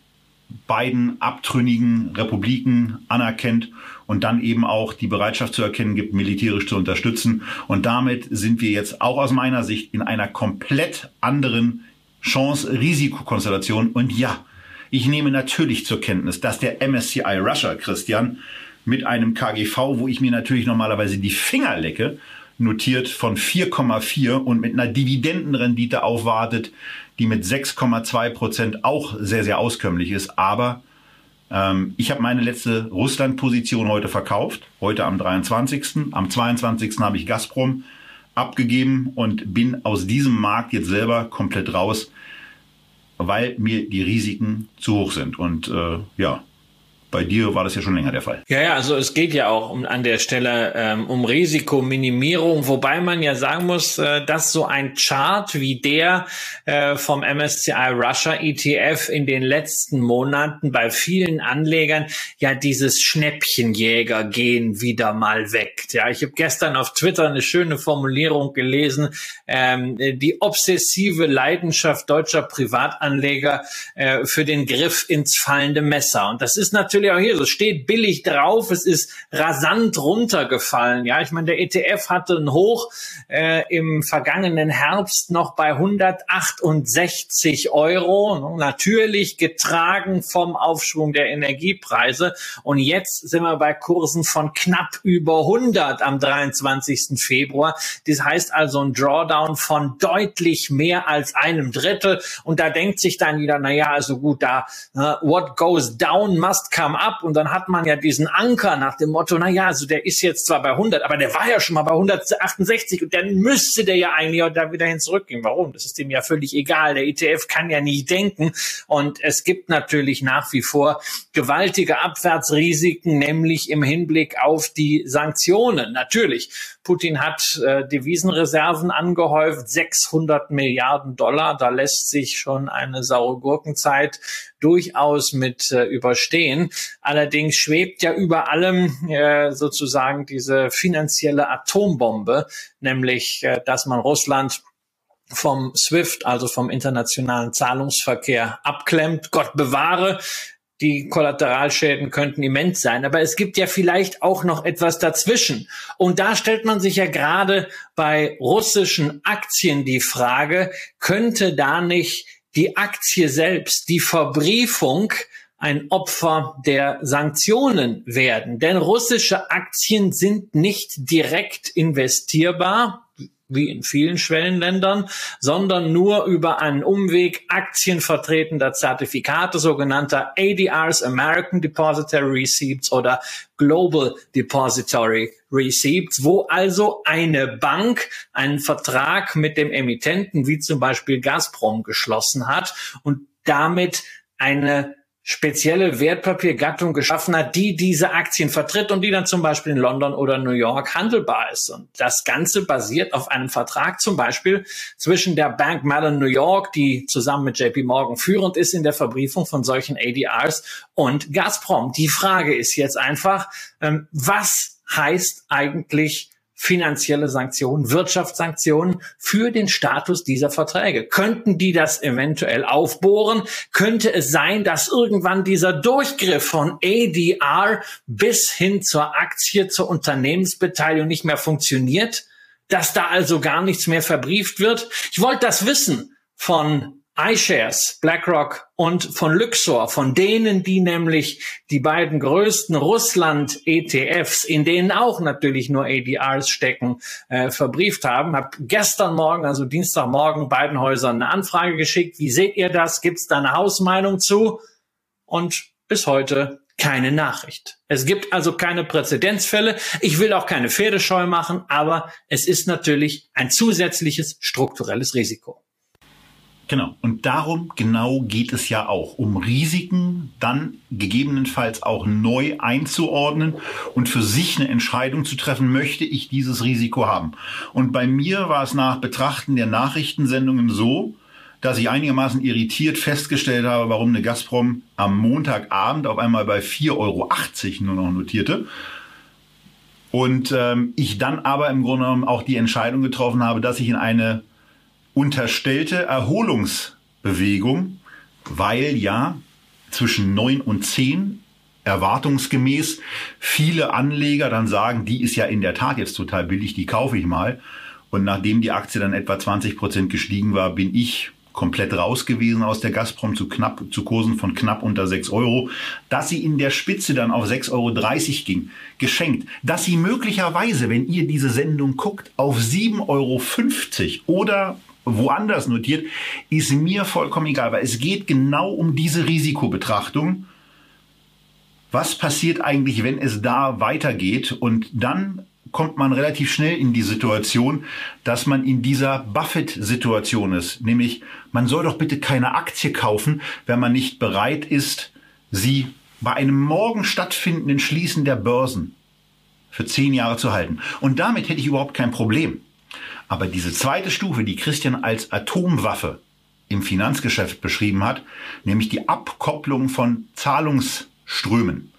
beiden abtrünnigen Republiken anerkennt und dann eben auch die Bereitschaft zu erkennen gibt, militärisch zu unterstützen. Und damit sind wir jetzt auch aus meiner Sicht in einer komplett anderen Chance-Risikokonstellation. Und ja, ich nehme natürlich zur Kenntnis, dass der MSCI Russia, Christian, mit einem KGV, wo ich mir natürlich normalerweise die Finger lecke, notiert von 4,4 und mit einer Dividendenrendite aufwartet, die mit 6,2 Prozent auch sehr, sehr auskömmlich ist. Aber ähm, ich habe meine letzte Russland-Position heute verkauft, heute am 23. Am 22. habe ich Gazprom abgegeben und bin aus diesem Markt jetzt selber komplett raus, weil mir die Risiken zu hoch sind. Und äh, ja, bei dir war das ja schon länger der Fall. Ja, ja, also es geht ja auch um, an der Stelle ähm, um Risikominimierung, wobei man ja sagen muss, äh, dass so ein Chart wie der äh, vom MSCI Russia ETF in den letzten Monaten bei vielen Anlegern ja dieses Schnäppchenjäger-Gen wieder mal weckt. Ja, ich habe gestern auf Twitter eine schöne Formulierung gelesen, ähm, die obsessive Leidenschaft deutscher Privatanleger äh, für den Griff ins fallende Messer. Und das ist natürlich natürlich auch hier so, steht billig drauf, es ist rasant runtergefallen. Ja, ich meine, der ETF hatte ein Hoch äh, im vergangenen Herbst noch bei 168 Euro, natürlich getragen vom Aufschwung der Energiepreise. Und jetzt sind wir bei Kursen von knapp über 100 am 23. Februar. Das heißt also ein Drawdown von deutlich mehr als einem Drittel. Und da denkt sich dann wieder, na ja, also gut, da uh, what goes down must come Gramm ab und dann hat man ja diesen Anker nach dem Motto, na ja, also der ist jetzt zwar bei 100, aber der war ja schon mal bei 168 und dann müsste der ja eigentlich auch da wieder hin zurückgehen. Warum? Das ist dem ja völlig egal. Der ETF kann ja nicht denken und es gibt natürlich nach wie vor gewaltige Abwärtsrisiken, nämlich im Hinblick auf die Sanktionen. Natürlich, Putin hat äh, Devisenreserven angehäuft, 600 Milliarden Dollar. Da lässt sich schon eine saure Gurkenzeit durchaus mit äh, überstehen. Allerdings schwebt ja über allem äh, sozusagen diese finanzielle Atombombe, nämlich, äh, dass man Russland vom SWIFT, also vom internationalen Zahlungsverkehr, abklemmt. Gott bewahre. Die Kollateralschäden könnten immens sein, aber es gibt ja vielleicht auch noch etwas dazwischen. Und da stellt man sich ja gerade bei russischen Aktien die Frage, könnte da nicht die Aktie selbst, die Verbriefung ein Opfer der Sanktionen werden. Denn russische Aktien sind nicht direkt investierbar wie in vielen Schwellenländern, sondern nur über einen Umweg Aktien vertretender Zertifikate, sogenannter ADRs, American Depository Receipts oder Global Depository Receipts, wo also eine Bank einen Vertrag mit dem Emittenten, wie zum Beispiel Gazprom, geschlossen hat und damit eine spezielle Wertpapiergattung geschaffen hat, die diese Aktien vertritt und die dann zum Beispiel in London oder New York handelbar ist. Und das Ganze basiert auf einem Vertrag zum Beispiel zwischen der Bank Mellon New York, die zusammen mit JP Morgan führend ist in der Verbriefung von solchen ADRs und Gazprom. Die Frage ist jetzt einfach, ähm, was heißt eigentlich finanzielle Sanktionen, Wirtschaftssanktionen für den Status dieser Verträge. Könnten die das eventuell aufbohren? Könnte es sein, dass irgendwann dieser Durchgriff von ADR bis hin zur Aktie, zur Unternehmensbeteiligung nicht mehr funktioniert? Dass da also gar nichts mehr verbrieft wird? Ich wollte das wissen von iShares, BlackRock und von Luxor, von denen, die nämlich die beiden größten Russland-ETFs, in denen auch natürlich nur ADRs stecken, äh, verbrieft haben. Hab gestern Morgen, also Dienstagmorgen, beiden Häusern eine Anfrage geschickt. Wie seht ihr das? Gibt's da eine Hausmeinung zu? Und bis heute keine Nachricht. Es gibt also keine Präzedenzfälle. Ich will auch keine Pferdescheu machen, aber es ist natürlich ein zusätzliches strukturelles Risiko. Genau. Und darum genau geht es ja auch, um Risiken dann gegebenenfalls auch neu einzuordnen und für sich eine Entscheidung zu treffen, möchte ich dieses Risiko haben. Und bei mir war es nach Betrachten der Nachrichtensendungen so, dass ich einigermaßen irritiert festgestellt habe, warum eine Gazprom am Montagabend auf einmal bei 4,80 Euro nur noch notierte. Und ähm, ich dann aber im Grunde genommen auch die Entscheidung getroffen habe, dass ich in eine unterstellte Erholungsbewegung, weil ja zwischen 9 und 10 erwartungsgemäß viele Anleger dann sagen, die ist ja in der Tat jetzt total billig, die kaufe ich mal. Und nachdem die Aktie dann etwa 20 Prozent gestiegen war, bin ich komplett raus gewesen aus der Gazprom zu knapp, zu Kursen von knapp unter 6 Euro. Dass sie in der Spitze dann auf 6,30 Euro ging, geschenkt. Dass sie möglicherweise, wenn ihr diese Sendung guckt, auf 7,50 Euro oder woanders notiert, ist mir vollkommen egal, weil es geht genau um diese Risikobetrachtung. Was passiert eigentlich, wenn es da weitergeht? Und dann kommt man relativ schnell in die Situation, dass man in dieser Buffett-Situation ist. Nämlich, man soll doch bitte keine Aktie kaufen, wenn man nicht bereit ist, sie bei einem morgen stattfindenden Schließen der Börsen für zehn Jahre zu halten. Und damit hätte ich überhaupt kein Problem. Aber diese zweite Stufe, die Christian als Atomwaffe im Finanzgeschäft beschrieben hat, nämlich die Abkopplung von Zahlungsströmen,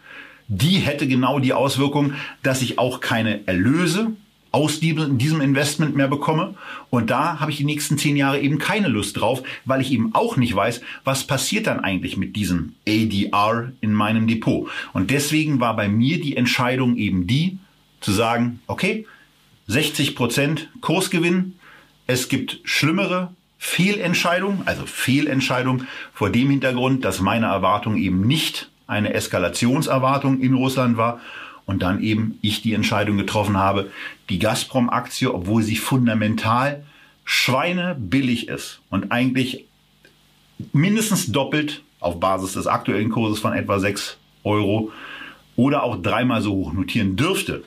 die hätte genau die Auswirkung, dass ich auch keine Erlöse aus diesem Investment mehr bekomme. Und da habe ich die nächsten zehn Jahre eben keine Lust drauf, weil ich eben auch nicht weiß, was passiert dann eigentlich mit diesem ADR in meinem Depot. Und deswegen war bei mir die Entscheidung eben die, zu sagen, okay, 60 Prozent Kursgewinn, es gibt schlimmere Fehlentscheidungen, also Fehlentscheidungen vor dem Hintergrund, dass meine Erwartung eben nicht eine Eskalationserwartung in Russland war und dann eben ich die Entscheidung getroffen habe, die Gazprom-Aktie, obwohl sie fundamental schweinebillig ist und eigentlich mindestens doppelt auf Basis des aktuellen Kurses von etwa 6 Euro oder auch dreimal so hoch notieren dürfte,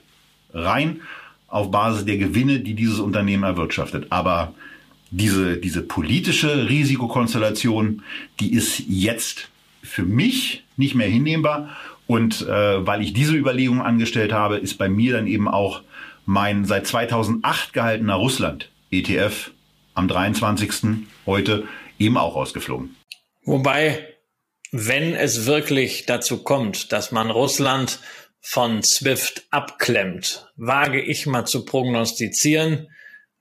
rein auf Basis der Gewinne, die dieses Unternehmen erwirtschaftet. Aber diese, diese politische Risikokonstellation, die ist jetzt für mich nicht mehr hinnehmbar. Und äh, weil ich diese Überlegung angestellt habe, ist bei mir dann eben auch mein seit 2008 gehaltener Russland ETF am 23. heute eben auch rausgeflogen. Wobei, wenn es wirklich dazu kommt, dass man Russland von SWIFT abklemmt, wage ich mal zu prognostizieren,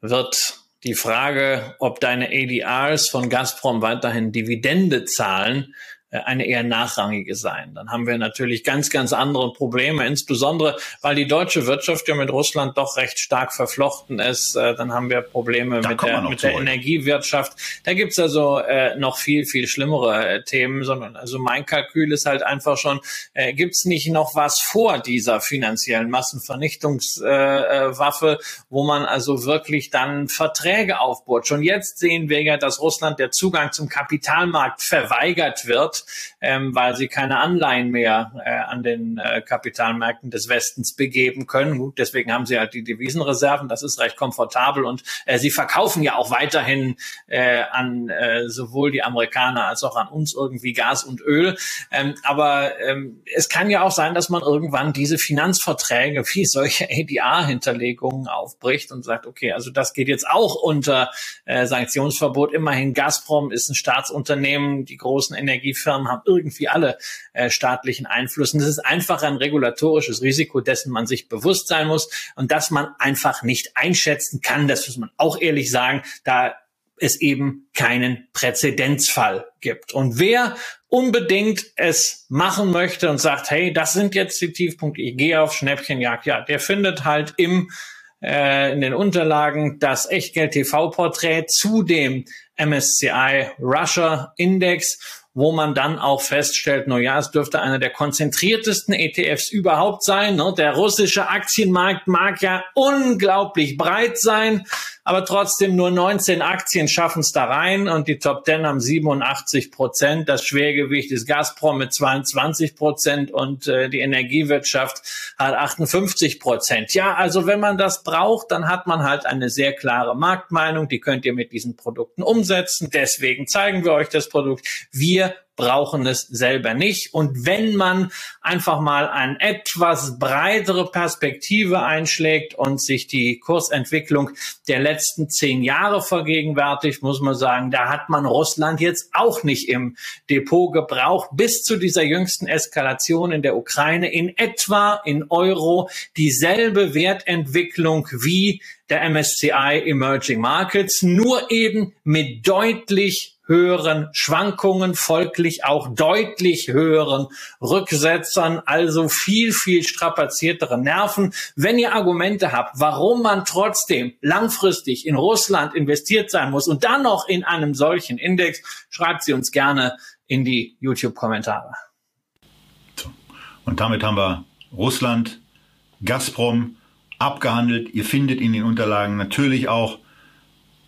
wird die Frage, ob deine ADRs von Gazprom weiterhin Dividende zahlen, eine eher nachrangige sein. Dann haben wir natürlich ganz, ganz andere Probleme, insbesondere weil die deutsche Wirtschaft ja mit Russland doch recht stark verflochten ist. Äh, dann haben wir Probleme da mit der, mit der Energiewirtschaft. Da gibt's also äh, noch viel, viel schlimmere äh, Themen, sondern also mein Kalkül ist halt einfach schon, äh, gibt's nicht noch was vor dieser finanziellen Massenvernichtungswaffe, äh, wo man also wirklich dann Verträge aufbaut. Schon jetzt sehen wir ja, dass Russland der Zugang zum Kapitalmarkt verweigert wird ähm, weil sie keine Anleihen mehr äh, an den äh, Kapitalmärkten des Westens begeben können. Gut, deswegen haben sie halt die Devisenreserven, das ist recht komfortabel und äh, sie verkaufen ja auch weiterhin äh, an äh, sowohl die Amerikaner als auch an uns irgendwie Gas und Öl. Ähm, aber ähm, es kann ja auch sein, dass man irgendwann diese Finanzverträge wie solche ADR-Hinterlegungen aufbricht und sagt, okay, also das geht jetzt auch unter äh, Sanktionsverbot. Immerhin Gazprom ist ein Staatsunternehmen, die großen Energiefirmen Firmen haben irgendwie alle äh, staatlichen Einfluss. Und das ist einfach ein regulatorisches Risiko, dessen man sich bewusst sein muss und das man einfach nicht einschätzen kann. Das muss man auch ehrlich sagen. Da es eben keinen Präzedenzfall gibt. Und wer unbedingt es machen möchte und sagt, hey, das sind jetzt die Tiefpunkte, ich gehe auf Schnäppchenjagd, ja, der findet halt im äh, in den Unterlagen das Echtgeld TV Porträt zu dem MSCI Russia Index wo man dann auch feststellt, no ja, es dürfte einer der konzentriertesten ETFs überhaupt sein. Ne? Der russische Aktienmarkt mag ja unglaublich breit sein, aber trotzdem nur 19 Aktien schaffen es da rein und die Top 10 haben 87 Prozent. Das Schwergewicht ist Gazprom mit 22 Prozent und äh, die Energiewirtschaft hat 58 Prozent. Ja, also wenn man das braucht, dann hat man halt eine sehr klare Marktmeinung. Die könnt ihr mit diesen Produkten umsetzen. Deswegen zeigen wir euch das Produkt. Wir brauchen es selber nicht. Und wenn man einfach mal eine etwas breitere Perspektive einschlägt und sich die Kursentwicklung der letzten zehn Jahre vergegenwärtigt, muss man sagen, da hat man Russland jetzt auch nicht im Depot gebraucht. Bis zu dieser jüngsten Eskalation in der Ukraine in etwa in Euro dieselbe Wertentwicklung wie der MSCI Emerging Markets, nur eben mit deutlich höheren Schwankungen, folglich auch deutlich höheren Rücksetzern, also viel, viel strapaziertere Nerven. Wenn ihr Argumente habt, warum man trotzdem langfristig in Russland investiert sein muss und dann noch in einem solchen Index, schreibt sie uns gerne in die YouTube-Kommentare. Und damit haben wir Russland, Gazprom abgehandelt. Ihr findet in den Unterlagen natürlich auch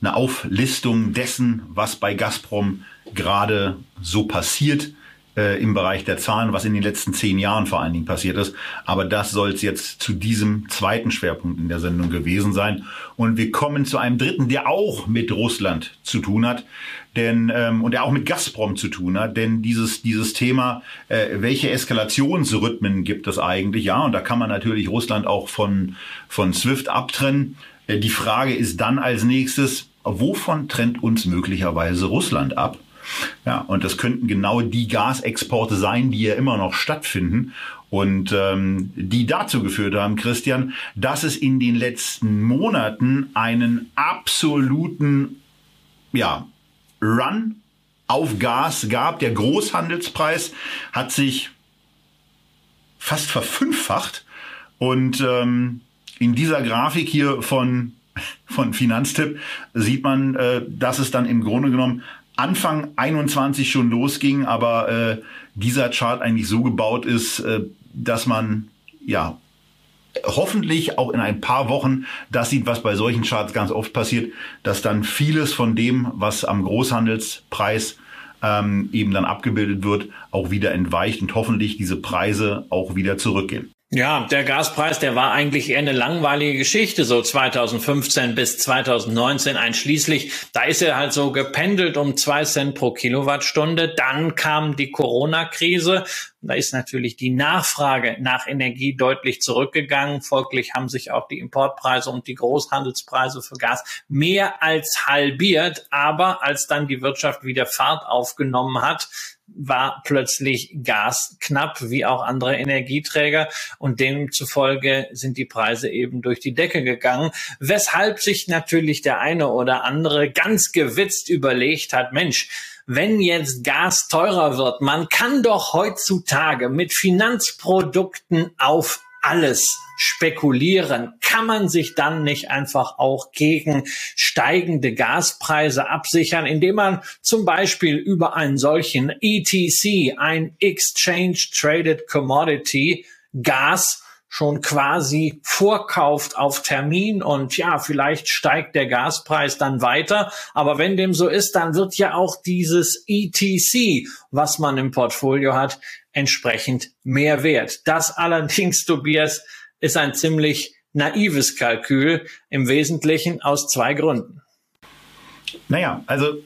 eine Auflistung dessen, was bei Gazprom gerade so passiert äh, im Bereich der Zahlen, was in den letzten zehn Jahren vor allen Dingen passiert ist. Aber das soll es jetzt zu diesem zweiten Schwerpunkt in der Sendung gewesen sein. Und wir kommen zu einem dritten, der auch mit Russland zu tun hat, denn ähm, und der auch mit Gazprom zu tun hat, denn dieses dieses Thema, äh, welche Eskalationsrhythmen gibt es eigentlich? Ja, und da kann man natürlich Russland auch von von SWIFT abtrennen. Äh, die Frage ist dann als nächstes, wovon trennt uns möglicherweise Russland ab? Ja, und das könnten genau die Gasexporte sein, die ja immer noch stattfinden und ähm, die dazu geführt haben, Christian, dass es in den letzten Monaten einen absoluten ja, Run auf Gas gab. Der Großhandelspreis hat sich fast verfünffacht und ähm, in dieser Grafik hier von, von Finanztipp sieht man, äh, dass es dann im Grunde genommen Anfang 21 schon losging, aber äh, dieser Chart eigentlich so gebaut ist, äh, dass man ja hoffentlich auch in ein paar Wochen das sieht, was bei solchen Charts ganz oft passiert, dass dann vieles von dem, was am Großhandelspreis ähm, eben dann abgebildet wird, auch wieder entweicht und hoffentlich diese Preise auch wieder zurückgehen. Ja, der Gaspreis, der war eigentlich eher eine langweilige Geschichte, so 2015 bis 2019 einschließlich. Da ist er halt so gependelt um zwei Cent pro Kilowattstunde. Dann kam die Corona-Krise. Da ist natürlich die Nachfrage nach Energie deutlich zurückgegangen. Folglich haben sich auch die Importpreise und die Großhandelspreise für Gas mehr als halbiert. Aber als dann die Wirtschaft wieder Fahrt aufgenommen hat, war plötzlich Gas knapp, wie auch andere Energieträger. Und demzufolge sind die Preise eben durch die Decke gegangen, weshalb sich natürlich der eine oder andere ganz gewitzt überlegt hat, Mensch, wenn jetzt Gas teurer wird, man kann doch heutzutage mit Finanzprodukten auf alles spekulieren, kann man sich dann nicht einfach auch gegen steigende Gaspreise absichern, indem man zum Beispiel über einen solchen ETC, ein Exchange Traded Commodity, Gas schon quasi vorkauft auf Termin und ja, vielleicht steigt der Gaspreis dann weiter. Aber wenn dem so ist, dann wird ja auch dieses ETC, was man im Portfolio hat, entsprechend mehr wert. Das allerdings, Tobias, ist ein ziemlich naives Kalkül, im Wesentlichen aus zwei Gründen. Naja, also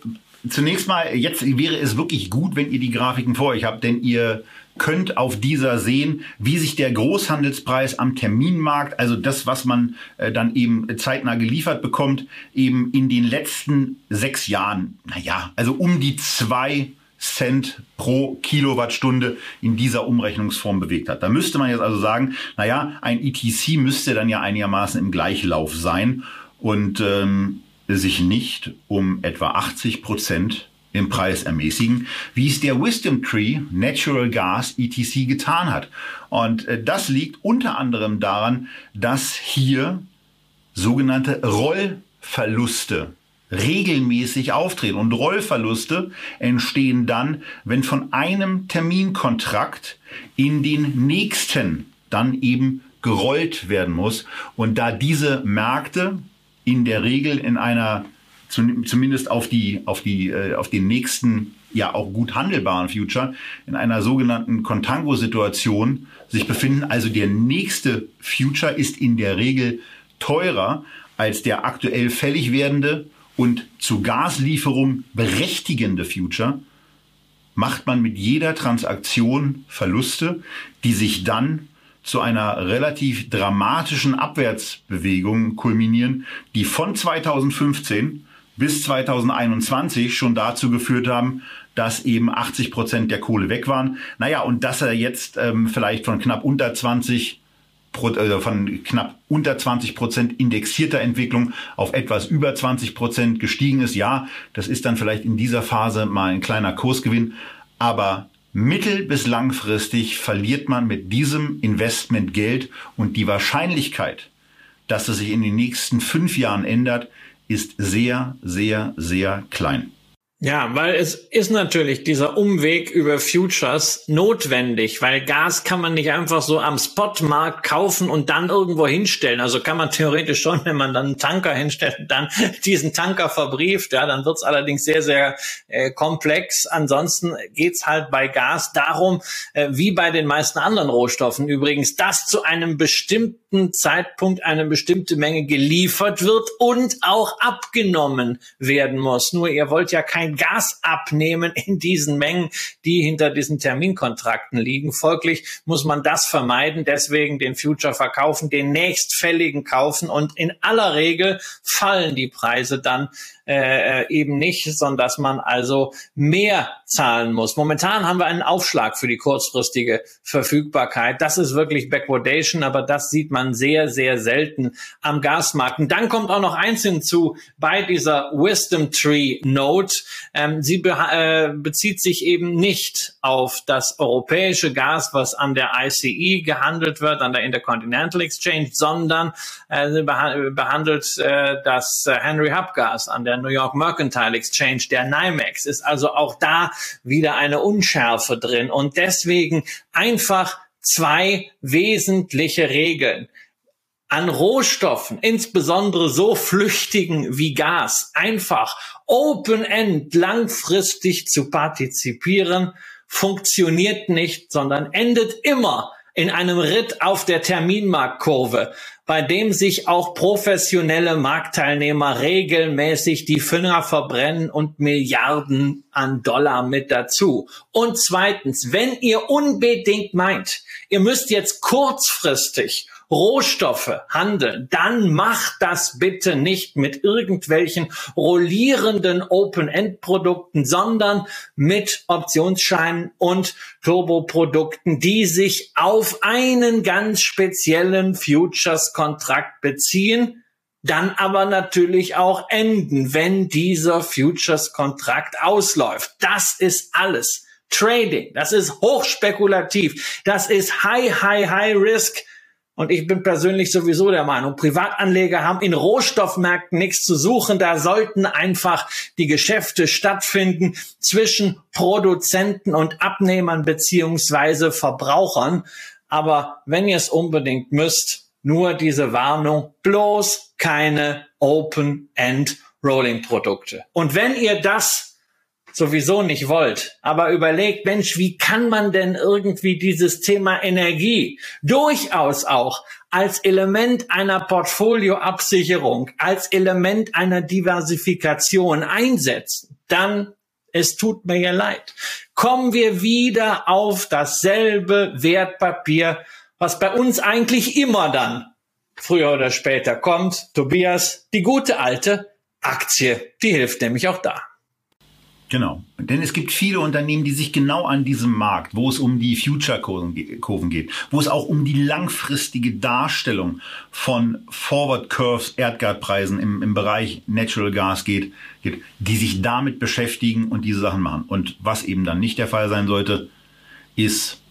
zunächst mal, jetzt wäre es wirklich gut, wenn ihr die Grafiken vor euch habt, denn ihr könnt auf dieser sehen, wie sich der Großhandelspreis am Terminmarkt, also das, was man äh, dann eben zeitnah geliefert bekommt, eben in den letzten sechs Jahren, naja, also um die zwei Cent pro Kilowattstunde in dieser Umrechnungsform bewegt hat. Da müsste man jetzt also sagen, naja, ein ETC müsste dann ja einigermaßen im Gleichlauf sein und ähm, sich nicht um etwa 80 Prozent im Preis ermäßigen, wie es der Wisdom Tree Natural Gas ETC getan hat. Und äh, das liegt unter anderem daran, dass hier sogenannte Rollverluste regelmäßig auftreten. Und Rollverluste entstehen dann, wenn von einem Terminkontrakt in den nächsten dann eben gerollt werden muss. Und da diese Märkte in der Regel in einer zumindest auf die auf die äh, auf den nächsten ja auch gut handelbaren Future in einer sogenannten Contango-Situation sich befinden. Also der nächste Future ist in der Regel teurer als der aktuell fällig werdende und zu Gaslieferung berechtigende Future. Macht man mit jeder Transaktion Verluste, die sich dann zu einer relativ dramatischen Abwärtsbewegung kulminieren, die von 2015 bis 2021 schon dazu geführt haben, dass eben 80 Prozent der Kohle weg waren. Naja, und dass er jetzt ähm, vielleicht von knapp unter 20 also von knapp unter 20 Prozent indexierter Entwicklung auf etwas über 20 Prozent gestiegen ist. Ja, das ist dann vielleicht in dieser Phase mal ein kleiner Kursgewinn, aber mittel- bis langfristig verliert man mit diesem Investment Geld und die Wahrscheinlichkeit, dass es sich in den nächsten fünf Jahren ändert, ist sehr, sehr, sehr klein. Ja, weil es ist natürlich dieser Umweg über Futures notwendig, weil Gas kann man nicht einfach so am Spotmarkt kaufen und dann irgendwo hinstellen. Also kann man theoretisch schon, wenn man dann einen Tanker hinstellt, dann diesen Tanker verbrieft. Ja, dann wird's allerdings sehr, sehr äh, komplex. Ansonsten geht's halt bei Gas darum, äh, wie bei den meisten anderen Rohstoffen übrigens, dass zu einem bestimmten Zeitpunkt eine bestimmte Menge geliefert wird und auch abgenommen werden muss. Nur ihr wollt ja kein Gas abnehmen in diesen Mengen, die hinter diesen Terminkontrakten liegen. Folglich muss man das vermeiden, deswegen den Future verkaufen, den nächstfälligen kaufen und in aller Regel fallen die Preise dann äh, eben nicht, sondern dass man also mehr zahlen muss. Momentan haben wir einen Aufschlag für die kurzfristige Verfügbarkeit. Das ist wirklich Backwardation, aber das sieht man sehr, sehr selten am Gasmarkt. Und dann kommt auch noch eins hinzu bei dieser Wisdom Tree Note. Ähm, sie be äh, bezieht sich eben nicht auf das europäische Gas, was an der ICE gehandelt wird, an der Intercontinental Exchange, sondern äh, beha behandelt äh, das Henry Hub Gas an der New York Mercantile Exchange, der NYMEX, ist also auch da wieder eine Unschärfe drin. Und deswegen einfach zwei wesentliche Regeln an Rohstoffen, insbesondere so flüchtigen wie Gas, einfach open-end langfristig zu partizipieren, funktioniert nicht, sondern endet immer in einem Ritt auf der Terminmarktkurve, bei dem sich auch professionelle Marktteilnehmer regelmäßig die Finger verbrennen und Milliarden an Dollar mit dazu. Und zweitens, wenn ihr unbedingt meint, ihr müsst jetzt kurzfristig Rohstoffe handeln, dann macht das bitte nicht mit irgendwelchen rollierenden Open-End-Produkten, sondern mit Optionsscheinen und Turboprodukten, die sich auf einen ganz speziellen Futures-Kontrakt beziehen dann aber natürlich auch enden, wenn dieser Futures-Kontrakt ausläuft. Das ist alles. Trading, das ist hochspekulativ, das ist high, high, high risk. Und ich bin persönlich sowieso der Meinung, Privatanleger haben in Rohstoffmärkten nichts zu suchen. Da sollten einfach die Geschäfte stattfinden zwischen Produzenten und Abnehmern beziehungsweise Verbrauchern. Aber wenn ihr es unbedingt müsst, nur diese Warnung, bloß keine Open-End Rolling Produkte. Und wenn ihr das sowieso nicht wollt, aber überlegt, Mensch, wie kann man denn irgendwie dieses Thema Energie durchaus auch als Element einer Portfolioabsicherung, als Element einer Diversifikation einsetzen, dann es tut mir ja leid. Kommen wir wieder auf dasselbe Wertpapier, was bei uns eigentlich immer dann früher oder später kommt. Tobias, die gute alte Aktie, die hilft nämlich auch da. Genau. Denn es gibt viele Unternehmen, die sich genau an diesem Markt, wo es um die Future-Kurven geht, wo es auch um die langfristige Darstellung von Forward Curves, Erdgaspreisen im, im Bereich Natural Gas geht, geht, die sich damit beschäftigen und diese Sachen machen. Und was eben dann nicht der Fall sein sollte, ist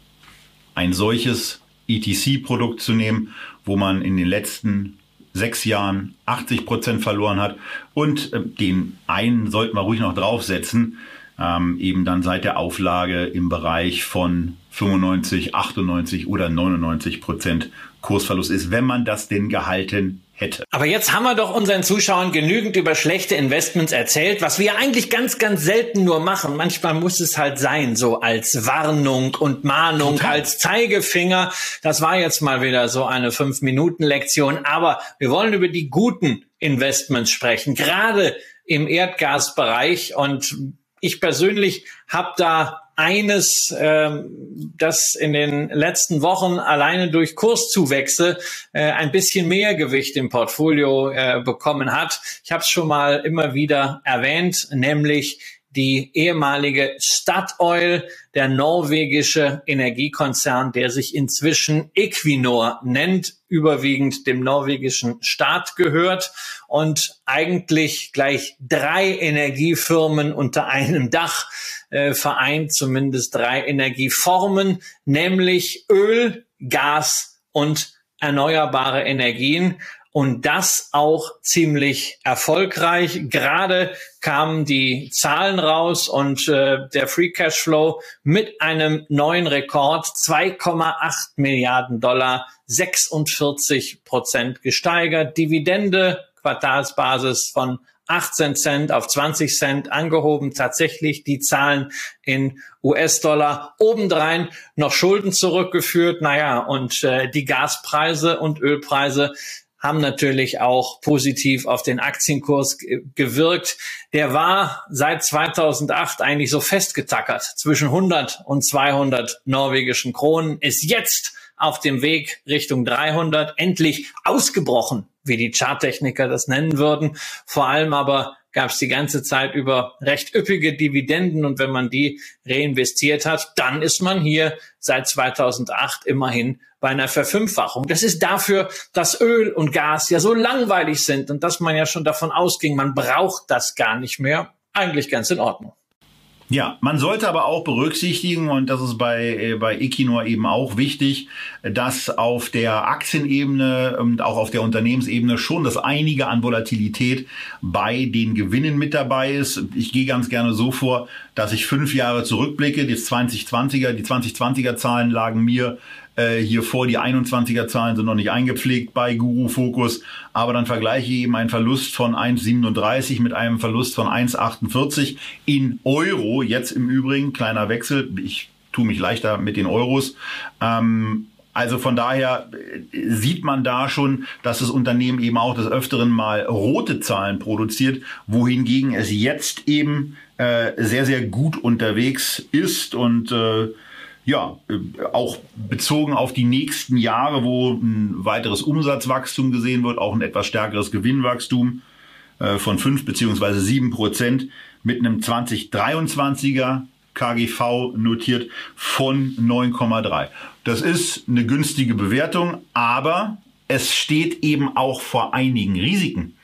ein solches ETC-Produkt zu nehmen, wo man in den letzten sechs Jahren 80 Prozent verloren hat. Und äh, den einen sollten wir ruhig noch draufsetzen, ähm, eben dann seit der Auflage im Bereich von 95, 98 oder 99 Prozent Kursverlust ist, wenn man das denn gehalten hätte. Aber jetzt haben wir doch unseren Zuschauern genügend über schlechte Investments erzählt, was wir eigentlich ganz, ganz selten nur machen. Manchmal muss es halt sein, so als Warnung und Mahnung, Total. als Zeigefinger. Das war jetzt mal wieder so eine Fünf-Minuten-Lektion. Aber wir wollen über die guten Investments sprechen, gerade im Erdgasbereich. Und ich persönlich habe da eines, ähm, das in den letzten Wochen alleine durch Kurszuwächse äh, ein bisschen mehr Gewicht im Portfolio äh, bekommen hat. Ich habe es schon mal immer wieder erwähnt, nämlich die ehemalige Statoil, der norwegische Energiekonzern, der sich inzwischen Equinor nennt, überwiegend dem norwegischen Staat gehört und eigentlich gleich drei Energiefirmen unter einem Dach äh, vereint, zumindest drei Energieformen, nämlich Öl, Gas und erneuerbare Energien und das auch ziemlich erfolgreich. Gerade kamen die Zahlen raus und äh, der Free Cash Flow mit einem neuen Rekord 2,8 Milliarden Dollar, 46 Prozent gesteigert, Dividende Quartalsbasis von 18 Cent auf 20 Cent angehoben. Tatsächlich die Zahlen in US-Dollar. Obendrein noch Schulden zurückgeführt. Naja, und äh, die Gaspreise und Ölpreise haben natürlich auch positiv auf den Aktienkurs gewirkt. Der war seit 2008 eigentlich so festgetackert zwischen 100 und 200 norwegischen Kronen, ist jetzt auf dem Weg Richtung 300, endlich ausgebrochen, wie die Charttechniker das nennen würden. Vor allem aber gab es die ganze Zeit über recht üppige Dividenden und wenn man die reinvestiert hat, dann ist man hier seit 2008 immerhin bei einer Verfünffachung. Das ist dafür, dass Öl und Gas ja so langweilig sind und dass man ja schon davon ausging, man braucht das gar nicht mehr. Eigentlich ganz in Ordnung. Ja, man sollte aber auch berücksichtigen, und das ist bei, äh, bei Equinor eben auch wichtig, dass auf der Aktienebene und auch auf der Unternehmensebene schon das einige an Volatilität bei den Gewinnen mit dabei ist. Ich gehe ganz gerne so vor, dass ich fünf Jahre zurückblicke. Die 2020er, die 2020er Zahlen lagen mir äh, hier vor. Die 21er Zahlen sind noch nicht eingepflegt bei Guru Focus, aber dann vergleiche ich eben einen Verlust von 1,37 mit einem Verlust von 1,48 in Euro. Jetzt im Übrigen, kleiner Wechsel, ich tue mich leichter mit den Euros. Ähm, also von daher äh, sieht man da schon, dass das Unternehmen eben auch des Öfteren mal rote Zahlen produziert, wohingegen es jetzt eben äh, sehr, sehr gut unterwegs ist und äh, ja, äh, auch bezogen auf die nächsten Jahre, wo ein weiteres Umsatzwachstum gesehen wird, auch ein etwas stärkeres Gewinnwachstum äh, von fünf beziehungsweise sieben Prozent mit einem 2023er KGV notiert von 9,3. Das ist eine günstige Bewertung, aber es steht eben auch vor einigen Risiken.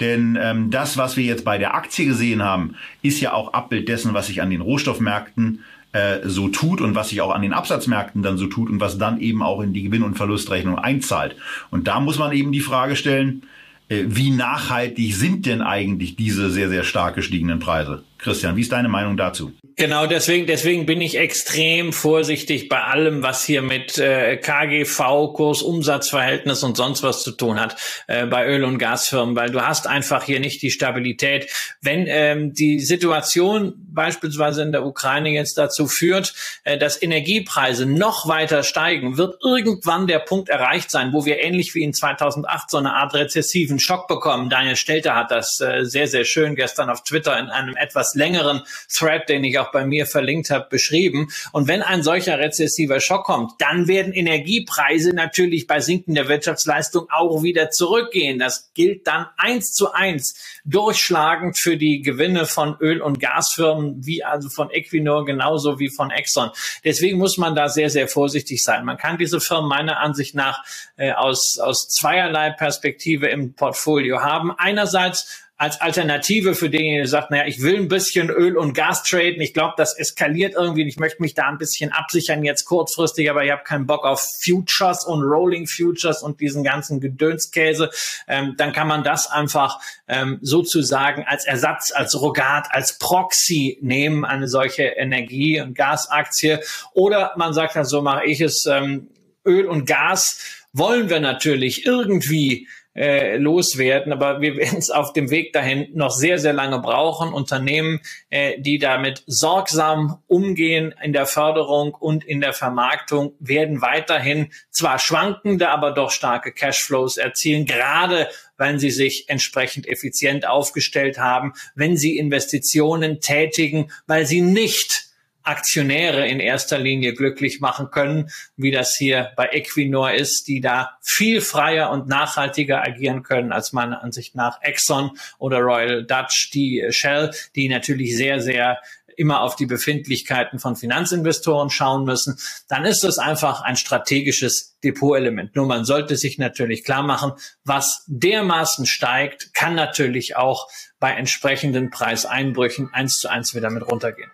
Denn ähm, das, was wir jetzt bei der Aktie gesehen haben, ist ja auch Abbild dessen, was sich an den Rohstoffmärkten äh, so tut und was sich auch an den Absatzmärkten dann so tut und was dann eben auch in die Gewinn- und Verlustrechnung einzahlt. Und da muss man eben die Frage stellen, äh, wie nachhaltig sind denn eigentlich diese sehr, sehr stark gestiegenen Preise? Christian, wie ist deine Meinung dazu? Genau, deswegen, deswegen bin ich extrem vorsichtig bei allem, was hier mit äh, KGV, Kurs, Umsatzverhältnis und sonst was zu tun hat äh, bei Öl- und Gasfirmen, weil du hast einfach hier nicht die Stabilität. Wenn ähm, die Situation beispielsweise in der Ukraine jetzt dazu führt, äh, dass Energiepreise noch weiter steigen, wird irgendwann der Punkt erreicht sein, wo wir ähnlich wie in 2008 so eine Art rezessiven Schock bekommen. Daniel Stelter hat das äh, sehr, sehr schön gestern auf Twitter in einem etwas längeren Thread, den ich auch bei mir verlinkt habe, beschrieben. Und wenn ein solcher rezessiver Schock kommt, dann werden Energiepreise natürlich bei sinkender Wirtschaftsleistung auch wieder zurückgehen. Das gilt dann eins zu eins durchschlagend für die Gewinne von Öl- und Gasfirmen, wie also von Equinor genauso wie von Exxon. Deswegen muss man da sehr, sehr vorsichtig sein. Man kann diese Firmen meiner Ansicht nach äh, aus, aus zweierlei Perspektive im Portfolio haben. Einerseits als Alternative für denjenigen, der sagt, naja, ich will ein bisschen Öl und Gas traden. Ich glaube, das eskaliert irgendwie und ich möchte mich da ein bisschen absichern jetzt kurzfristig, aber ich habe keinen Bock auf Futures und Rolling Futures und diesen ganzen Gedönskäse. Ähm, dann kann man das einfach ähm, sozusagen als Ersatz, als Rogat, als Proxy nehmen, eine solche Energie- und Gasaktie. Oder man sagt dann, so mache ich es, ähm, Öl und Gas wollen wir natürlich irgendwie äh, loswerden. Aber wir werden es auf dem Weg dahin noch sehr, sehr lange brauchen. Unternehmen, äh, die damit sorgsam umgehen in der Förderung und in der Vermarktung, werden weiterhin zwar schwankende, aber doch starke Cashflows erzielen, gerade wenn sie sich entsprechend effizient aufgestellt haben, wenn sie Investitionen tätigen, weil sie nicht Aktionäre in erster Linie glücklich machen können, wie das hier bei Equinor ist, die da viel freier und nachhaltiger agieren können als meiner Ansicht nach Exxon oder Royal Dutch, die Shell, die natürlich sehr, sehr immer auf die Befindlichkeiten von Finanzinvestoren schauen müssen, dann ist das einfach ein strategisches Depotelement. Nur man sollte sich natürlich klar machen, was dermaßen steigt, kann natürlich auch bei entsprechenden Preiseinbrüchen eins zu eins wieder mit runtergehen.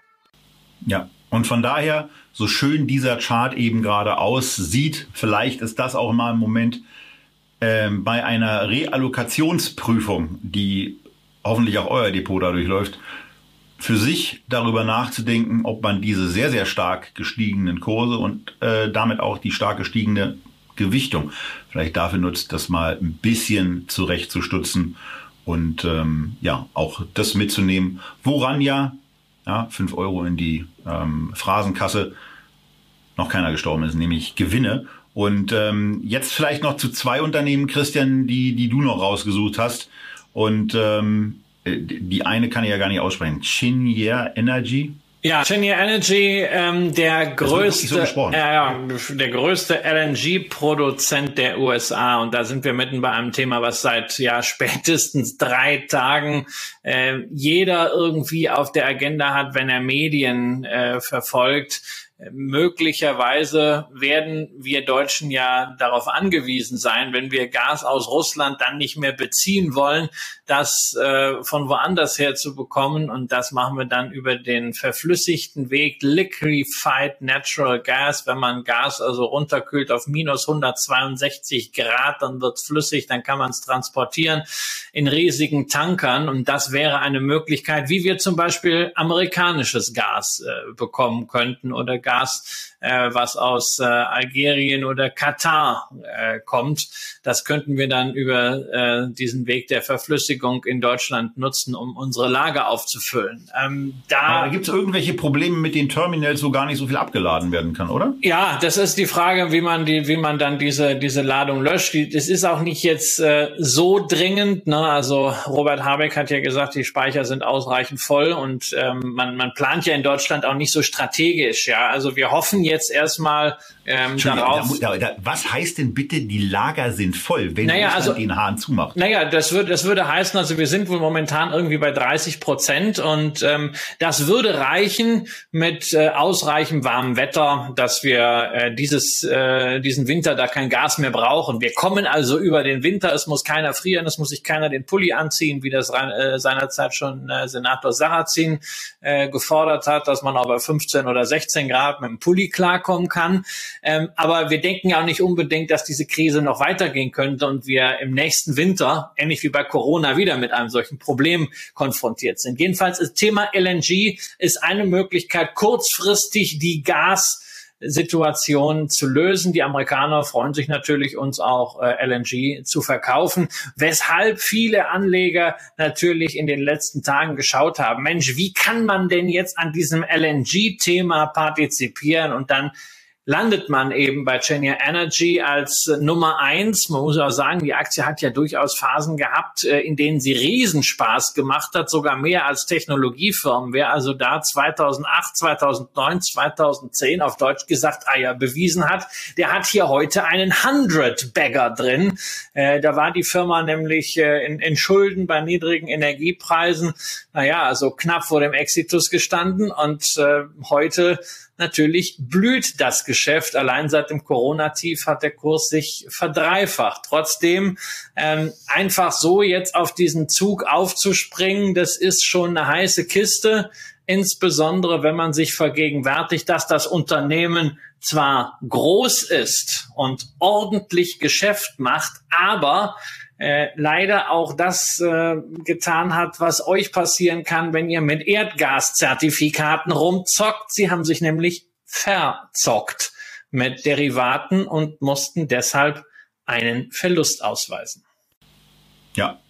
Ja, und von daher, so schön dieser Chart eben gerade aussieht, vielleicht ist das auch mal ein Moment äh, bei einer Reallokationsprüfung, die hoffentlich auch euer Depot dadurch läuft, für sich darüber nachzudenken, ob man diese sehr, sehr stark gestiegenen Kurse und äh, damit auch die stark gestiegene Gewichtung vielleicht dafür nutzt, das mal ein bisschen zurechtzustutzen und ähm, ja, auch das mitzunehmen, woran ja, ja 5 Euro in die ähm, Phrasenkasse noch keiner gestorben ist, nämlich Gewinne. Und ähm, jetzt vielleicht noch zu zwei Unternehmen, Christian, die, die du noch rausgesucht hast. Und ähm, äh, die eine kann ich ja gar nicht aussprechen. Chenier Energy. Ja, Chenier Energy, ähm, der größte, so äh, ja, der größte LNG-Produzent der USA. Und da sind wir mitten bei einem Thema, was seit ja spätestens drei Tagen äh, jeder irgendwie auf der Agenda hat, wenn er Medien äh, verfolgt. Möglicherweise werden wir Deutschen ja darauf angewiesen sein, wenn wir Gas aus Russland dann nicht mehr beziehen wollen, das äh, von woanders her zu bekommen. Und das machen wir dann über den verflüssigten Weg Liquefied Natural Gas. Wenn man Gas also runterkühlt auf minus 162 Grad, dann wird flüssig, dann kann man es transportieren in riesigen Tankern. Und das wäre eine Möglichkeit, wie wir zum Beispiel amerikanisches Gas äh, bekommen könnten oder Gas, äh, was aus äh, Algerien oder Katar äh, kommt. Das könnten wir dann über äh, diesen Weg der Verflüssigung in Deutschland nutzen, um unsere Lager aufzufüllen. Ähm, da gibt es irgendwelche Probleme mit den Terminals, wo gar nicht so viel abgeladen werden kann, oder? Ja, das ist die Frage, wie man die, wie man dann diese diese Ladung löscht. Das ist auch nicht jetzt äh, so dringend. Ne? Also Robert Habeck hat ja gesagt, die Speicher sind ausreichend voll und ähm, man man plant ja in Deutschland auch nicht so strategisch. Ja, also also wir hoffen jetzt erstmal ähm, darauf. Da, da, was heißt denn bitte, die Lager sind voll, wenn naja, also, den Hahn zumacht? Naja, das würde, das würde heißen, also wir sind wohl momentan irgendwie bei 30 Prozent und ähm, das würde reichen mit äh, ausreichend warmem Wetter, dass wir äh, dieses, äh, diesen Winter da kein Gas mehr brauchen. Wir kommen also über den Winter, es muss keiner frieren, es muss sich keiner den Pulli anziehen, wie das äh, seinerzeit schon äh, Senator Sarrazin äh, gefordert hat, dass man aber 15 oder 16 Grad Grad mit dem Pulli klarkommen kann. Ähm, aber wir denken ja auch nicht unbedingt, dass diese Krise noch weitergehen könnte und wir im nächsten Winter, ähnlich wie bei Corona, wieder mit einem solchen Problem konfrontiert sind. Jedenfalls ist Thema LNG ist eine Möglichkeit, kurzfristig die Gas Situation zu lösen. Die Amerikaner freuen sich natürlich, uns auch äh, LNG zu verkaufen, weshalb viele Anleger natürlich in den letzten Tagen geschaut haben, Mensch, wie kann man denn jetzt an diesem LNG-Thema partizipieren und dann landet man eben bei Chenier Energy als äh, Nummer eins. Man muss auch sagen, die Aktie hat ja durchaus Phasen gehabt, äh, in denen sie Riesenspaß gemacht hat, sogar mehr als Technologiefirmen. Wer also da 2008, 2009, 2010 auf Deutsch gesagt Eier bewiesen hat, der hat hier heute einen Hundred Bagger drin. Äh, da war die Firma nämlich in, in Schulden bei niedrigen Energiepreisen, naja, also knapp vor dem Exitus gestanden und heute natürlich blüht das Geschäft. Allein seit dem Corona-Tief hat der Kurs sich verdreifacht. Trotzdem ähm, einfach so jetzt auf diesen Zug aufzuspringen, das ist schon eine heiße Kiste. Insbesondere wenn man sich vergegenwärtigt, dass das Unternehmen zwar groß ist und ordentlich Geschäft macht, aber äh, leider auch das äh, getan hat, was euch passieren kann, wenn ihr mit Erdgaszertifikaten rumzockt. Sie haben sich nämlich verzockt mit Derivaten und mussten deshalb einen Verlust ausweisen. Ja,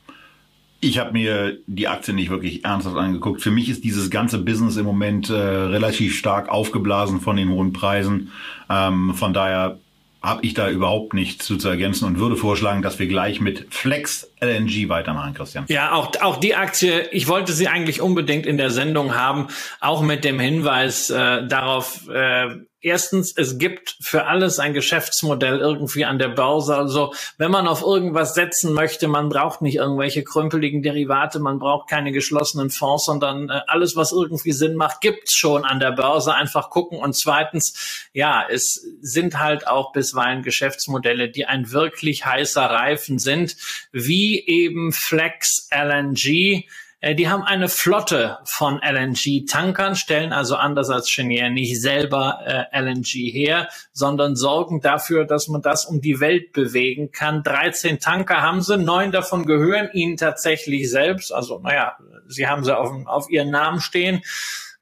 ich habe mir die Aktie nicht wirklich ernsthaft angeguckt. Für mich ist dieses ganze Business im Moment äh, relativ stark aufgeblasen von den hohen Preisen. Ähm, von daher habe ich da überhaupt nichts zu, ergänzen und würde vorschlagen, dass wir gleich mit Flex LNG weitermachen, Christian. Ja, auch, auch die Aktie, ich wollte sie eigentlich unbedingt in der Sendung haben, auch mit dem Hinweis äh, darauf, äh, erstens, es gibt für alles ein Geschäftsmodell irgendwie an der Börse. Also wenn man auf irgendwas setzen möchte, man braucht nicht irgendwelche krümpeligen Derivate, man braucht keine geschlossenen Fonds, sondern äh, alles, was irgendwie Sinn macht, gibt's schon an der Börse. Einfach gucken. Und zweitens, ja, es sind halt auch bisweilen Geschäftsmodelle, die ein wirklich heißer Reifen sind, wie eben Flex LNG die haben eine Flotte von LNG-Tankern, stellen also anders als Cheniere nicht selber äh, LNG her, sondern sorgen dafür, dass man das um die Welt bewegen kann. 13 Tanker haben sie, neun davon gehören ihnen tatsächlich selbst. Also naja, sie haben sie auf, auf ihren Namen stehen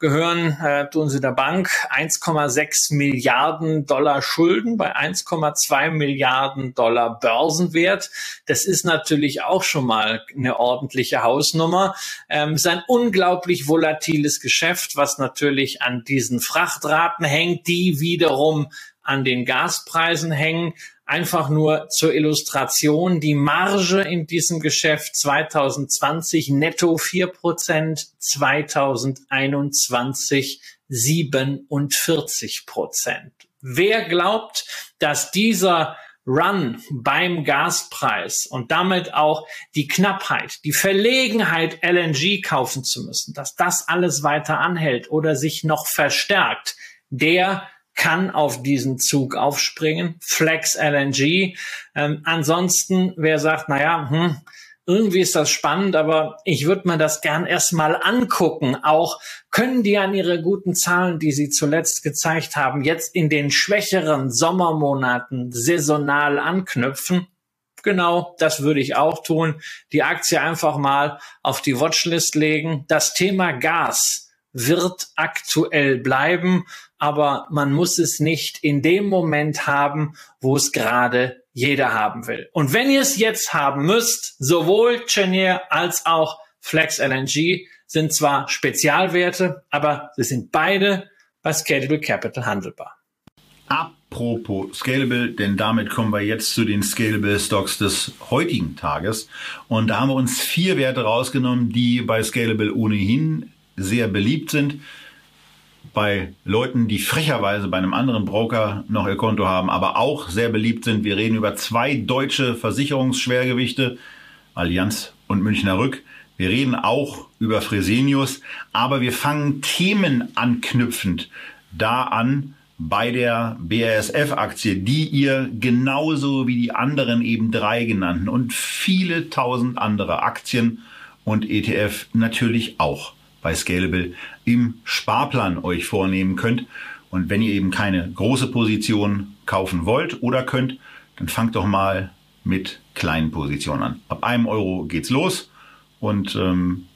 gehören, äh, tun sie der Bank 1,6 Milliarden Dollar Schulden bei 1,2 Milliarden Dollar Börsenwert. Das ist natürlich auch schon mal eine ordentliche Hausnummer. Ähm, ist ein unglaublich volatiles Geschäft, was natürlich an diesen Frachtraten hängt, die wiederum an den Gaspreisen hängen. Einfach nur zur Illustration, die Marge in diesem Geschäft 2020 netto 4%, 2021 47 Prozent. Wer glaubt, dass dieser Run beim Gaspreis und damit auch die Knappheit, die Verlegenheit, LNG kaufen zu müssen, dass das alles weiter anhält oder sich noch verstärkt, der kann auf diesen Zug aufspringen. Flex LNG. Ähm, ansonsten, wer sagt, naja, hm, irgendwie ist das spannend, aber ich würde mir das gern erstmal angucken. Auch können die an ihre guten Zahlen, die sie zuletzt gezeigt haben, jetzt in den schwächeren Sommermonaten saisonal anknüpfen? Genau, das würde ich auch tun. Die Aktie einfach mal auf die Watchlist legen. Das Thema Gas wird aktuell bleiben, aber man muss es nicht in dem Moment haben, wo es gerade jeder haben will. Und wenn ihr es jetzt haben müsst, sowohl Chenier als auch Flex LNG sind zwar Spezialwerte, aber sie sind beide bei Scalable Capital handelbar. Apropos Scalable, denn damit kommen wir jetzt zu den Scalable Stocks des heutigen Tages. Und da haben wir uns vier Werte rausgenommen, die bei Scalable ohnehin sehr beliebt sind bei Leuten, die frecherweise bei einem anderen Broker noch ihr Konto haben, aber auch sehr beliebt sind. Wir reden über zwei deutsche Versicherungsschwergewichte, Allianz und Münchner Rück. Wir reden auch über Fresenius, aber wir fangen Themen anknüpfend da an bei der BASF-Aktie, die ihr genauso wie die anderen eben drei genannten und viele tausend andere Aktien und ETF natürlich auch bei Scalable im Sparplan euch vornehmen könnt. Und wenn ihr eben keine große Position kaufen wollt oder könnt, dann fangt doch mal mit kleinen Positionen an. Ab einem Euro geht's los und ähm,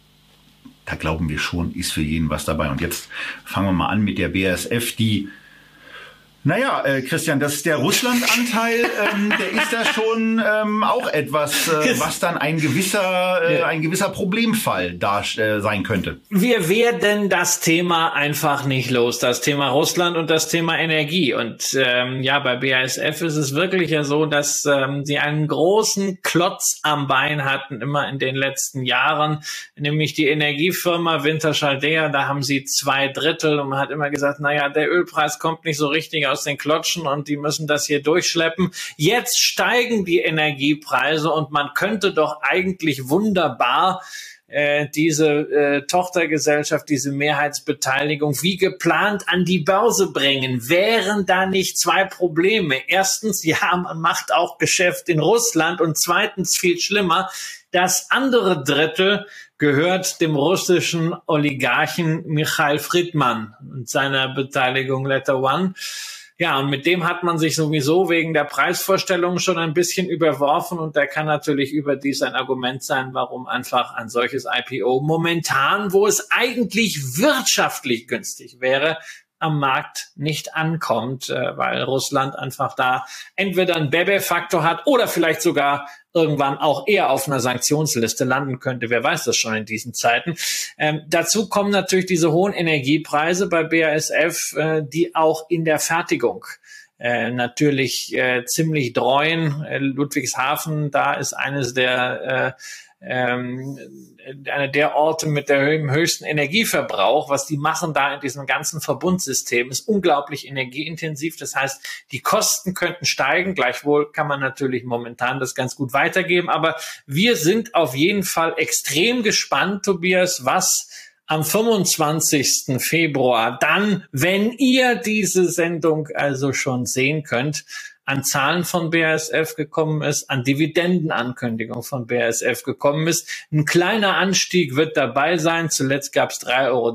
da glauben wir schon, ist für jeden was dabei. Und jetzt fangen wir mal an mit der BASF, die naja, äh, Christian, das ist der Russland-Anteil, ähm, der ist da schon ähm, auch etwas, äh, was dann ein gewisser, äh, ein gewisser Problemfall da äh, sein könnte. Wir werden das Thema einfach nicht los, das Thema Russland und das Thema Energie. Und ähm, ja, bei BASF ist es wirklich ja so, dass ähm, sie einen großen Klotz am Bein hatten, immer in den letzten Jahren, nämlich die Energiefirma Winterschaldea, da haben sie zwei Drittel und man hat immer gesagt, naja, der Ölpreis kommt nicht so richtig aus den Klotschen und die müssen das hier durchschleppen. Jetzt steigen die Energiepreise und man könnte doch eigentlich wunderbar äh, diese äh, Tochtergesellschaft, diese Mehrheitsbeteiligung wie geplant an die Börse bringen. Wären da nicht zwei Probleme? Erstens, ja, man macht auch Geschäft in Russland und zweitens, viel schlimmer, das andere Drittel gehört dem russischen Oligarchen Michail Friedman und seiner Beteiligung Letter One. Ja, und mit dem hat man sich sowieso wegen der Preisvorstellung schon ein bisschen überworfen und der kann natürlich überdies ein Argument sein, warum einfach ein solches IPO momentan, wo es eigentlich wirtschaftlich günstig wäre, am Markt nicht ankommt, äh, weil Russland einfach da entweder einen Bebe-Faktor hat oder vielleicht sogar irgendwann auch eher auf einer Sanktionsliste landen könnte. Wer weiß das schon in diesen Zeiten. Ähm, dazu kommen natürlich diese hohen Energiepreise bei BASF, äh, die auch in der Fertigung äh, natürlich äh, ziemlich dreuen. Äh, Ludwigshafen, da ist eines der äh, ähm, einer der Orte mit dem höchsten Energieverbrauch. Was die machen da in diesem ganzen Verbundsystem ist unglaublich energieintensiv. Das heißt, die Kosten könnten steigen. Gleichwohl kann man natürlich momentan das ganz gut weitergeben. Aber wir sind auf jeden Fall extrem gespannt, Tobias, was am 25. Februar, dann, wenn ihr diese Sendung also schon sehen könnt, an Zahlen von BASF gekommen ist, an Dividendenankündigung von BASF gekommen ist. Ein kleiner Anstieg wird dabei sein. Zuletzt gab es 3,30 Euro.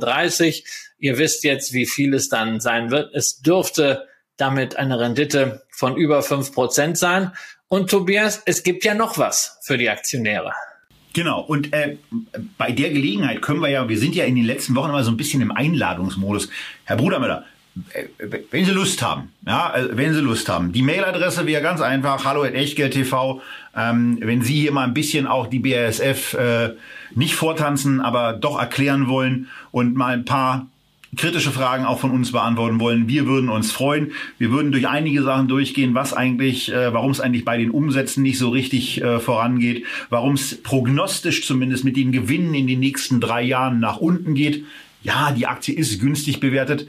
Ihr wisst jetzt, wie viel es dann sein wird. Es dürfte damit eine Rendite von über fünf Prozent sein. Und Tobias, es gibt ja noch was für die Aktionäre. Genau, und äh, bei der Gelegenheit können wir ja, wir sind ja in den letzten Wochen immer so ein bisschen im Einladungsmodus. Herr Brudermüller, wenn Sie Lust haben, ja, äh, wenn Sie Lust haben. Die Mailadresse wäre ganz einfach, hallo at echtgeld.tv. Ähm, wenn Sie hier mal ein bisschen auch die BASF äh, nicht vortanzen, aber doch erklären wollen und mal ein paar kritische Fragen auch von uns beantworten wollen. Wir würden uns freuen. Wir würden durch einige Sachen durchgehen, was eigentlich, äh, warum es eigentlich bei den Umsätzen nicht so richtig äh, vorangeht, warum es prognostisch zumindest mit den Gewinnen in den nächsten drei Jahren nach unten geht. Ja, die Aktie ist günstig bewertet.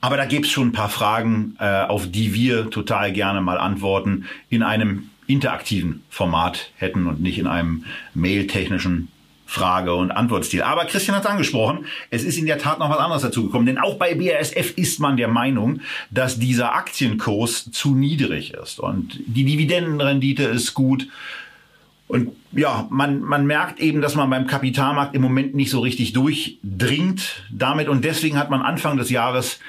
Aber da gibt es schon ein paar Fragen, äh, auf die wir total gerne mal antworten in einem interaktiven Format hätten und nicht in einem mailtechnischen Frage- und Antwortstil. Aber Christian hat es angesprochen, es ist in der Tat noch was anderes dazugekommen. Denn auch bei BASF ist man der Meinung, dass dieser Aktienkurs zu niedrig ist. Und die Dividendenrendite ist gut. Und ja, man, man merkt eben, dass man beim Kapitalmarkt im Moment nicht so richtig durchdringt damit. Und deswegen hat man Anfang des Jahres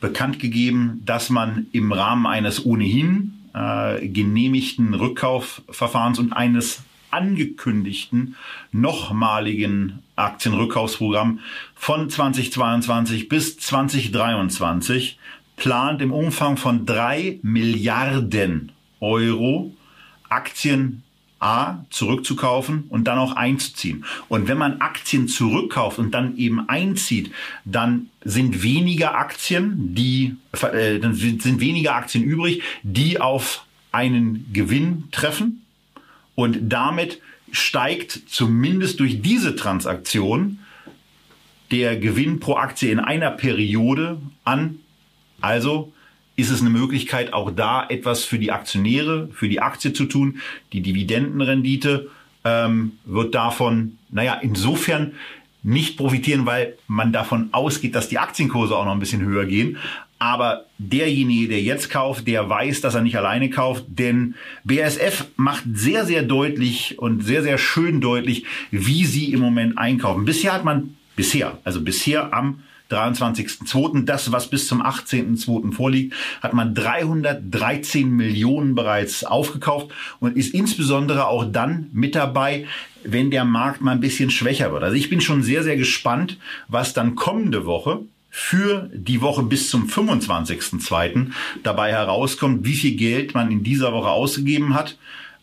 bekannt gegeben, dass man im Rahmen eines ohnehin äh, genehmigten Rückkaufverfahrens und eines angekündigten nochmaligen Aktienrückkaufsprogramm von 2022 bis 2023 plant im Umfang von drei Milliarden Euro Aktien A zurückzukaufen und dann auch einzuziehen. Und wenn man Aktien zurückkauft und dann eben einzieht, dann sind weniger Aktien, die äh, dann sind weniger Aktien übrig, die auf einen Gewinn treffen und damit steigt zumindest durch diese Transaktion der Gewinn pro Aktie in einer Periode an. Also ist es eine Möglichkeit, auch da etwas für die Aktionäre, für die Aktie zu tun. Die Dividendenrendite ähm, wird davon, naja, insofern nicht profitieren, weil man davon ausgeht, dass die Aktienkurse auch noch ein bisschen höher gehen. Aber derjenige, der jetzt kauft, der weiß, dass er nicht alleine kauft, denn BASF macht sehr, sehr deutlich und sehr, sehr schön deutlich, wie sie im Moment einkaufen. Bisher hat man, bisher, also bisher am 23.02., das, was bis zum 18.02. vorliegt, hat man 313 Millionen bereits aufgekauft und ist insbesondere auch dann mit dabei, wenn der Markt mal ein bisschen schwächer wird. Also ich bin schon sehr, sehr gespannt, was dann kommende Woche für die Woche bis zum 25.02. dabei herauskommt, wie viel Geld man in dieser Woche ausgegeben hat.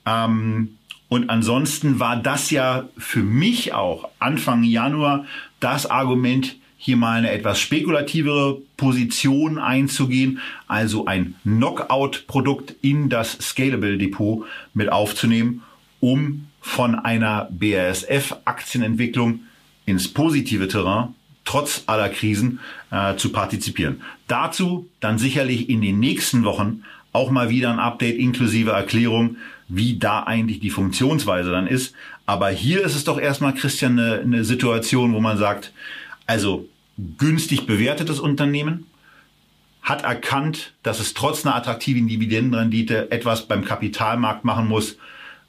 Ähm, und ansonsten war das ja für mich auch Anfang Januar das Argument, hier mal eine etwas spekulativere Position einzugehen, also ein Knockout-Produkt in das Scalable Depot mit aufzunehmen, um von einer BASF-Aktienentwicklung ins positive Terrain trotz aller Krisen äh, zu partizipieren. Dazu dann sicherlich in den nächsten Wochen auch mal wieder ein Update inklusive Erklärung, wie da eigentlich die Funktionsweise dann ist. Aber hier ist es doch erstmal, Christian, eine, eine Situation, wo man sagt, also günstig bewertetes Unternehmen, hat erkannt, dass es trotz einer attraktiven Dividendenrendite etwas beim Kapitalmarkt machen muss,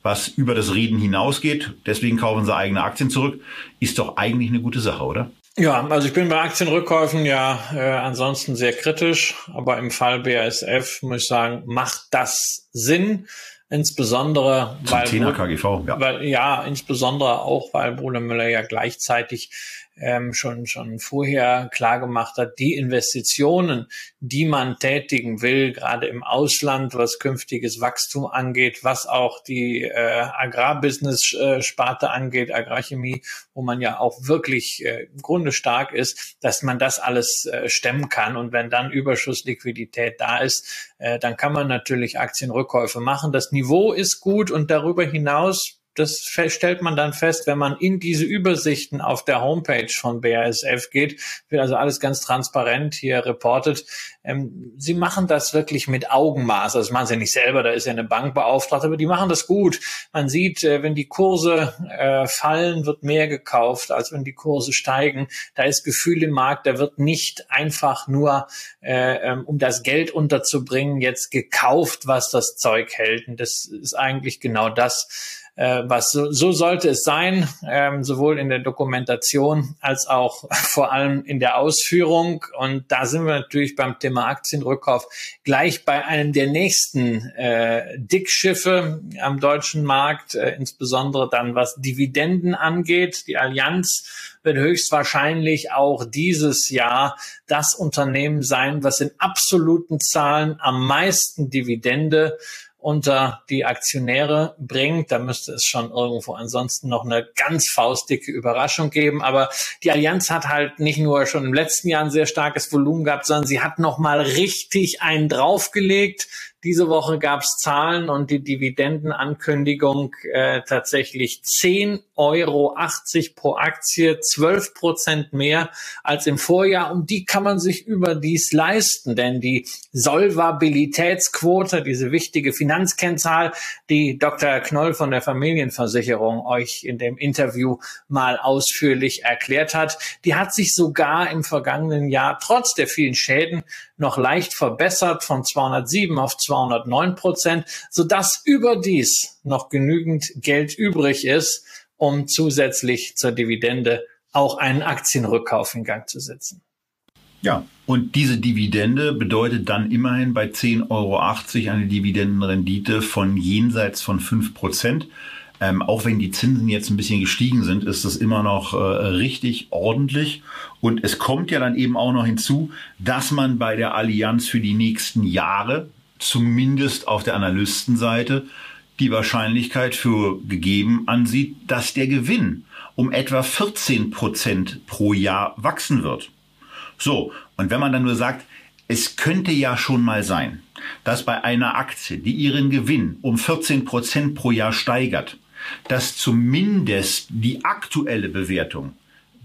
was über das Reden hinausgeht. Deswegen kaufen sie eigene Aktien zurück. Ist doch eigentlich eine gute Sache, oder? Ja, also ich bin bei Aktienrückkäufen ja äh, ansonsten sehr kritisch, aber im Fall BASF muss ich sagen, macht das Sinn. Insbesondere Zum weil, KGV, ja. weil ja, insbesondere auch, weil Bruder Müller ja gleichzeitig ähm, schon, schon vorher klar gemacht hat, die Investitionen, die man tätigen will, gerade im Ausland, was künftiges Wachstum angeht, was auch die äh, Agrarbusiness-Sparte angeht, Agrarchemie, wo man ja auch wirklich äh, im Grunde stark ist, dass man das alles äh, stemmen kann. Und wenn dann Überschussliquidität da ist, äh, dann kann man natürlich Aktienrückkäufe machen. Das Niveau ist gut und darüber hinaus das stellt man dann fest, wenn man in diese Übersichten auf der Homepage von BASF geht, wird also alles ganz transparent hier reportet. Ähm, sie machen das wirklich mit Augenmaß. Also das machen sie nicht selber, da ist ja eine Bank beauftragt, aber die machen das gut. Man sieht, äh, wenn die Kurse äh, fallen, wird mehr gekauft, als wenn die Kurse steigen. Da ist Gefühl im Markt, da wird nicht einfach nur, äh, ähm, um das Geld unterzubringen, jetzt gekauft, was das Zeug hält. Und das ist eigentlich genau das, äh, was so, so sollte es sein, ähm, sowohl in der Dokumentation als auch vor allem in der Ausführung. Und da sind wir natürlich beim Thema Aktienrückkauf gleich bei einem der nächsten äh, Dickschiffe am deutschen Markt, äh, insbesondere dann was Dividenden angeht. Die Allianz wird höchstwahrscheinlich auch dieses Jahr das Unternehmen sein, was in absoluten Zahlen am meisten Dividende unter die Aktionäre bringt. Da müsste es schon irgendwo ansonsten noch eine ganz faustdicke Überraschung geben. Aber die Allianz hat halt nicht nur schon im letzten Jahr ein sehr starkes Volumen gehabt, sondern sie hat noch mal richtig einen draufgelegt. Diese Woche gab es Zahlen und die Dividendenankündigung äh, tatsächlich 10,80 Euro pro Aktie, 12 Prozent mehr als im Vorjahr. Und die kann man sich überdies leisten, denn die Solvabilitätsquote, diese wichtige Finanzkennzahl, die Dr. Knoll von der Familienversicherung euch in dem Interview mal ausführlich erklärt hat, die hat sich sogar im vergangenen Jahr trotz der vielen Schäden noch leicht verbessert von 207 auf 209 Prozent, sodass überdies noch genügend Geld übrig ist, um zusätzlich zur Dividende auch einen Aktienrückkauf in Gang zu setzen. Ja, und diese Dividende bedeutet dann immerhin bei 10,80 Euro eine Dividendenrendite von jenseits von 5 Prozent. Ähm, auch wenn die Zinsen jetzt ein bisschen gestiegen sind, ist das immer noch äh, richtig ordentlich. Und es kommt ja dann eben auch noch hinzu, dass man bei der Allianz für die nächsten Jahre, zumindest auf der Analystenseite, die Wahrscheinlichkeit für gegeben ansieht, dass der Gewinn um etwa 14 Prozent pro Jahr wachsen wird. So, und wenn man dann nur sagt, es könnte ja schon mal sein, dass bei einer Aktie, die ihren Gewinn um 14 Prozent pro Jahr steigert, dass zumindest die aktuelle Bewertung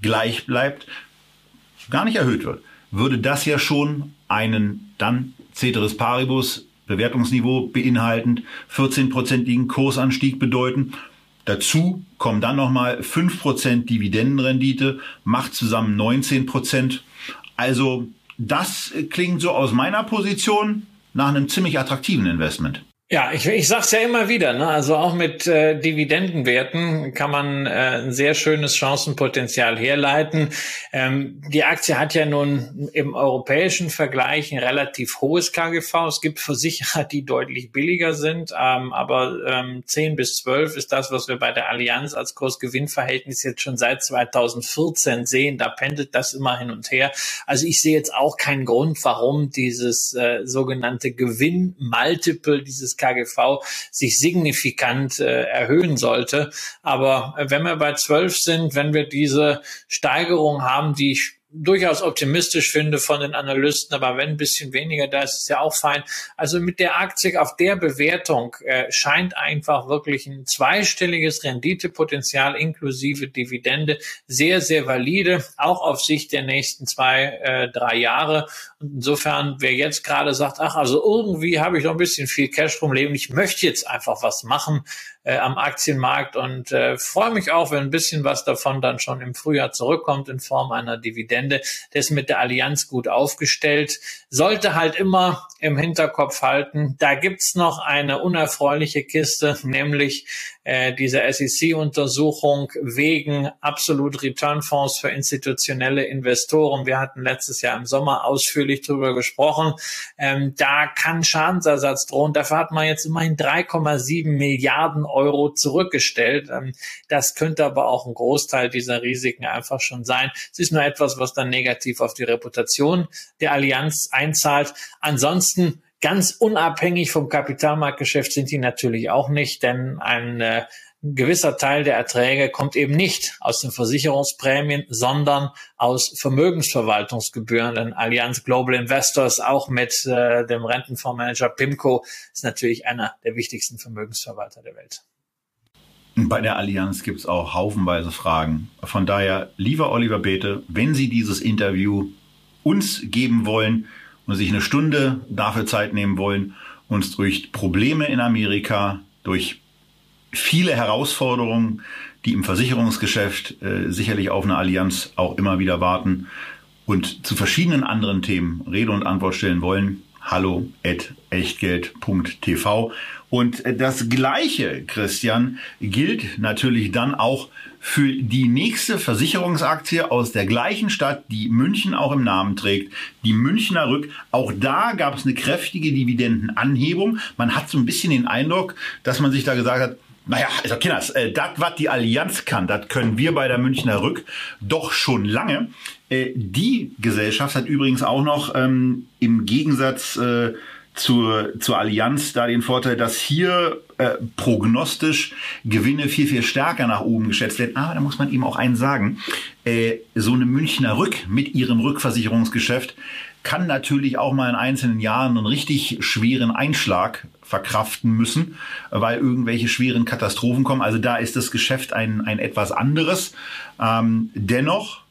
gleich bleibt, gar nicht erhöht wird, würde das ja schon einen dann Ceteris Paribus Bewertungsniveau beinhaltend 14-prozentigen Kursanstieg bedeuten. Dazu kommen dann nochmal 5% Dividendenrendite, macht zusammen 19%. Also das klingt so aus meiner Position nach einem ziemlich attraktiven Investment. Ja, ich, ich sage es ja immer wieder, ne? also auch mit äh, Dividendenwerten kann man äh, ein sehr schönes Chancenpotenzial herleiten. Ähm, die Aktie hat ja nun im europäischen Vergleich ein relativ hohes KGV. Es gibt Versicherer, die deutlich billiger sind, ähm, aber ähm, 10 bis 12 ist das, was wir bei der Allianz als Kurs-Gewinn-Verhältnis jetzt schon seit 2014 sehen. Da pendelt das immer hin und her. Also ich sehe jetzt auch keinen Grund, warum dieses äh, sogenannte Gewinn-Multiple, dieses KGV sich signifikant äh, erhöhen sollte. Aber äh, wenn wir bei 12 sind, wenn wir diese Steigerung haben, die ich durchaus optimistisch finde von den Analysten, aber wenn ein bisschen weniger da ist, ist ja auch fein. Also mit der Aktie auf der Bewertung äh, scheint einfach wirklich ein zweistelliges Renditepotenzial inklusive Dividende sehr, sehr valide, auch auf Sicht der nächsten zwei, äh, drei Jahre. Und insofern, wer jetzt gerade sagt, ach, also irgendwie habe ich noch ein bisschen viel Cash rumleben, ich möchte jetzt einfach was machen, äh, am Aktienmarkt und äh, freue mich auch, wenn ein bisschen was davon dann schon im Frühjahr zurückkommt in Form einer Dividende. Der ist mit der Allianz gut aufgestellt. Sollte halt immer im Hinterkopf halten, da gibt's noch eine unerfreuliche Kiste, nämlich äh, dieser SEC-Untersuchung wegen absolut Return-Fonds für institutionelle Investoren. Wir hatten letztes Jahr im Sommer ausführlich darüber gesprochen. Ähm, da kann Schadensersatz drohen. Dafür hat man jetzt immerhin 3,7 Milliarden Euro zurückgestellt. Ähm, das könnte aber auch ein Großteil dieser Risiken einfach schon sein. Es ist nur etwas, was dann negativ auf die Reputation der Allianz einzahlt. Ansonsten Ganz unabhängig vom Kapitalmarktgeschäft sind die natürlich auch nicht, denn ein äh, gewisser Teil der Erträge kommt eben nicht aus den Versicherungsprämien, sondern aus Vermögensverwaltungsgebühren. Denn Allianz Global Investors, auch mit äh, dem Rentenfondsmanager PIMCO, ist natürlich einer der wichtigsten Vermögensverwalter der Welt. Bei der Allianz gibt es auch haufenweise Fragen. Von daher, lieber Oliver Bete, wenn Sie dieses Interview uns geben wollen, und sich eine Stunde dafür Zeit nehmen wollen, uns durch Probleme in Amerika, durch viele Herausforderungen, die im Versicherungsgeschäft äh, sicherlich auf eine Allianz auch immer wieder warten und zu verschiedenen anderen Themen Rede und Antwort stellen wollen, hallo at echtgeld.tv. Und das Gleiche, Christian, gilt natürlich dann auch für die nächste Versicherungsaktie aus der gleichen Stadt, die München auch im Namen trägt, die Münchner Rück. Auch da gab es eine kräftige Dividendenanhebung. Man hat so ein bisschen den Eindruck, dass man sich da gesagt hat, naja, also Kinders, äh, das, was die Allianz kann, das können wir bei der Münchner Rück doch schon lange. Äh, die Gesellschaft hat übrigens auch noch ähm, im Gegensatz äh, zur, zur Allianz da den Vorteil, dass hier äh, prognostisch Gewinne viel, viel stärker nach oben geschätzt werden. Aber da muss man eben auch eins sagen, äh, so eine Münchner Rück mit ihrem Rückversicherungsgeschäft kann natürlich auch mal in einzelnen Jahren einen richtig schweren Einschlag verkraften müssen, weil irgendwelche schweren Katastrophen kommen. Also da ist das Geschäft ein, ein etwas anderes. Ähm, dennoch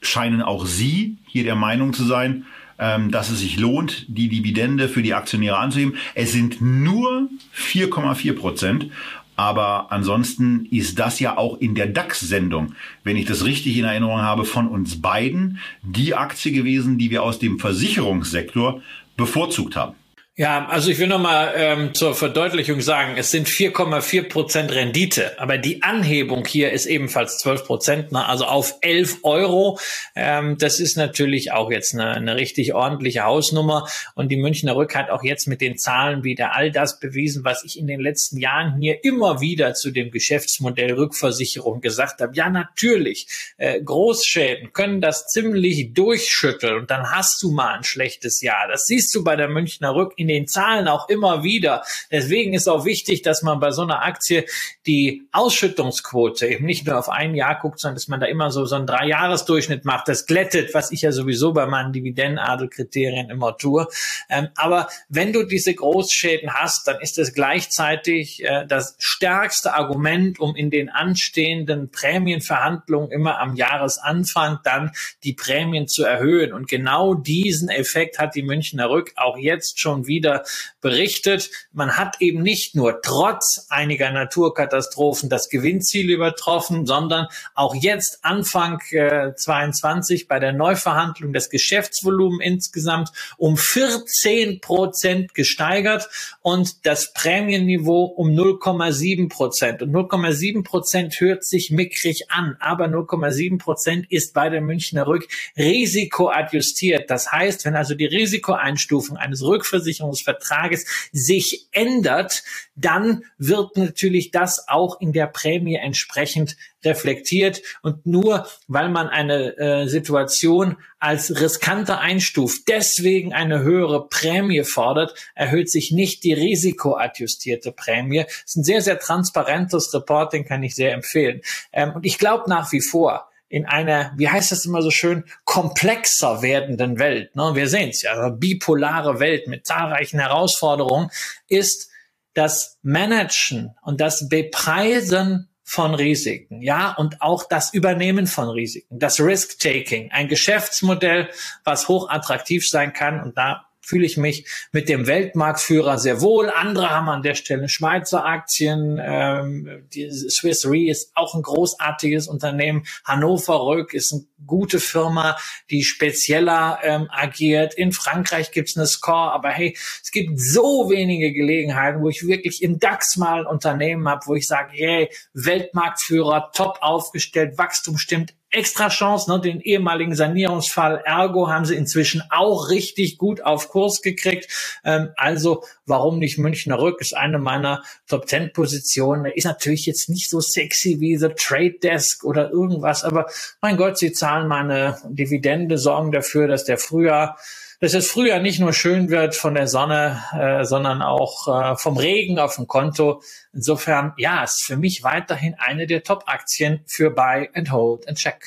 scheinen auch Sie hier der Meinung zu sein, ähm, dass es sich lohnt, die Dividende für die Aktionäre anzuheben. Es sind nur 4,4 Prozent. Aber ansonsten ist das ja auch in der DAX-Sendung, wenn ich das richtig in Erinnerung habe, von uns beiden die Aktie gewesen, die wir aus dem Versicherungssektor bevorzugt haben. Ja, also ich will nochmal ähm, zur Verdeutlichung sagen, es sind 4,4 Prozent Rendite, aber die Anhebung hier ist ebenfalls 12 Prozent, ne? also auf 11 Euro. Ähm, das ist natürlich auch jetzt eine, eine richtig ordentliche Hausnummer und die Münchner Rück hat auch jetzt mit den Zahlen wieder all das bewiesen, was ich in den letzten Jahren hier immer wieder zu dem Geschäftsmodell Rückversicherung gesagt habe. Ja, natürlich, äh, Großschäden können das ziemlich durchschütteln und dann hast du mal ein schlechtes Jahr. Das siehst du bei der Münchner Rück in den Zahlen auch immer wieder. Deswegen ist auch wichtig, dass man bei so einer Aktie die Ausschüttungsquote eben nicht nur auf ein Jahr guckt, sondern dass man da immer so, so einen Dreijahresdurchschnitt macht. Das glättet, was ich ja sowieso bei meinen Dividendenadelkriterien immer tue. Ähm, aber wenn du diese Großschäden hast, dann ist es gleichzeitig äh, das stärkste Argument, um in den anstehenden Prämienverhandlungen immer am Jahresanfang dann die Prämien zu erhöhen. Und genau diesen Effekt hat die Münchner Rück auch jetzt schon wieder wieder berichtet. Man hat eben nicht nur trotz einiger Naturkatastrophen das Gewinnziel übertroffen, sondern auch jetzt Anfang äh, 22 bei der Neuverhandlung das Geschäftsvolumen insgesamt um 14 Prozent gesteigert und das Prämienniveau um 0,7 Prozent. Und 0,7 Prozent hört sich mickrig an, aber 0,7 Prozent ist bei der Münchner Rück risikoadjustiert. Das heißt, wenn also die Risikoeinstufung eines Rückversicherungs Versicherungsvertrages sich ändert, dann wird natürlich das auch in der Prämie entsprechend reflektiert. Und nur weil man eine äh, Situation als riskanter einstuft, deswegen eine höhere Prämie fordert, erhöht sich nicht die risikoadjustierte Prämie. Das ist ein sehr, sehr transparentes Reporting, kann ich sehr empfehlen. Ähm, und ich glaube nach wie vor, in einer, wie heißt das immer so schön, komplexer werdenden Welt, ne? wir sehen es ja, eine bipolare Welt mit zahlreichen Herausforderungen, ist das Managen und das Bepreisen von Risiken, ja, und auch das Übernehmen von Risiken, das Risk-Taking, ein Geschäftsmodell, was hoch attraktiv sein kann und da fühle ich mich mit dem Weltmarktführer sehr wohl. Andere haben an der Stelle Schweizer Aktien. Ähm, die Swiss Re ist auch ein großartiges Unternehmen. Hannover Rück ist eine gute Firma, die spezieller ähm, agiert. In Frankreich gibt's eine Score, aber hey, es gibt so wenige Gelegenheiten, wo ich wirklich im DAX mal ein Unternehmen habe, wo ich sage, hey, Weltmarktführer, top aufgestellt, Wachstum stimmt, extra Chance, ne, den ehemaligen Sanierungsfall Ergo haben sie inzwischen auch richtig gut auf Kurs gekriegt. Ähm, also warum nicht Münchner Rück ist eine meiner Top 10 Positionen. Ist natürlich jetzt nicht so sexy wie The Trade Desk oder irgendwas, aber mein Gott, sie zahlen meine Dividende, sorgen dafür, dass der Frühjahr dass es früher nicht nur schön wird von der Sonne, äh, sondern auch äh, vom Regen auf dem Konto. Insofern, ja, ist für mich weiterhin eine der Top-Aktien für Buy and Hold and Check.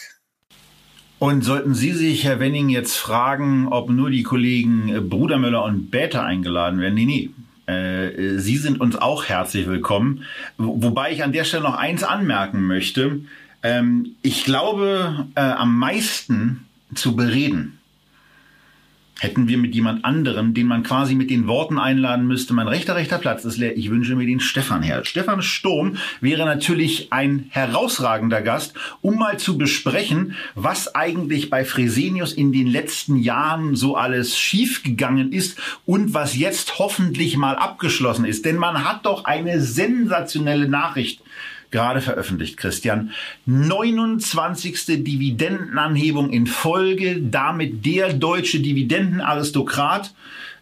Und sollten Sie sich, Herr Wenning, jetzt fragen, ob nur die Kollegen äh, Brudermüller und Bäter eingeladen werden? Nee, nee. Äh, Sie sind uns auch herzlich willkommen. Wobei ich an der Stelle noch eins anmerken möchte. Ähm, ich glaube, äh, am meisten zu bereden hätten wir mit jemand anderem, den man quasi mit den Worten einladen müsste, mein rechter, rechter Platz ist leer, ich wünsche mir den Stefan her. Stefan Sturm wäre natürlich ein herausragender Gast, um mal zu besprechen, was eigentlich bei Fresenius in den letzten Jahren so alles schiefgegangen ist und was jetzt hoffentlich mal abgeschlossen ist. Denn man hat doch eine sensationelle Nachricht gerade veröffentlicht, Christian. 29. Dividendenanhebung in Folge, damit der deutsche Dividendenaristokrat.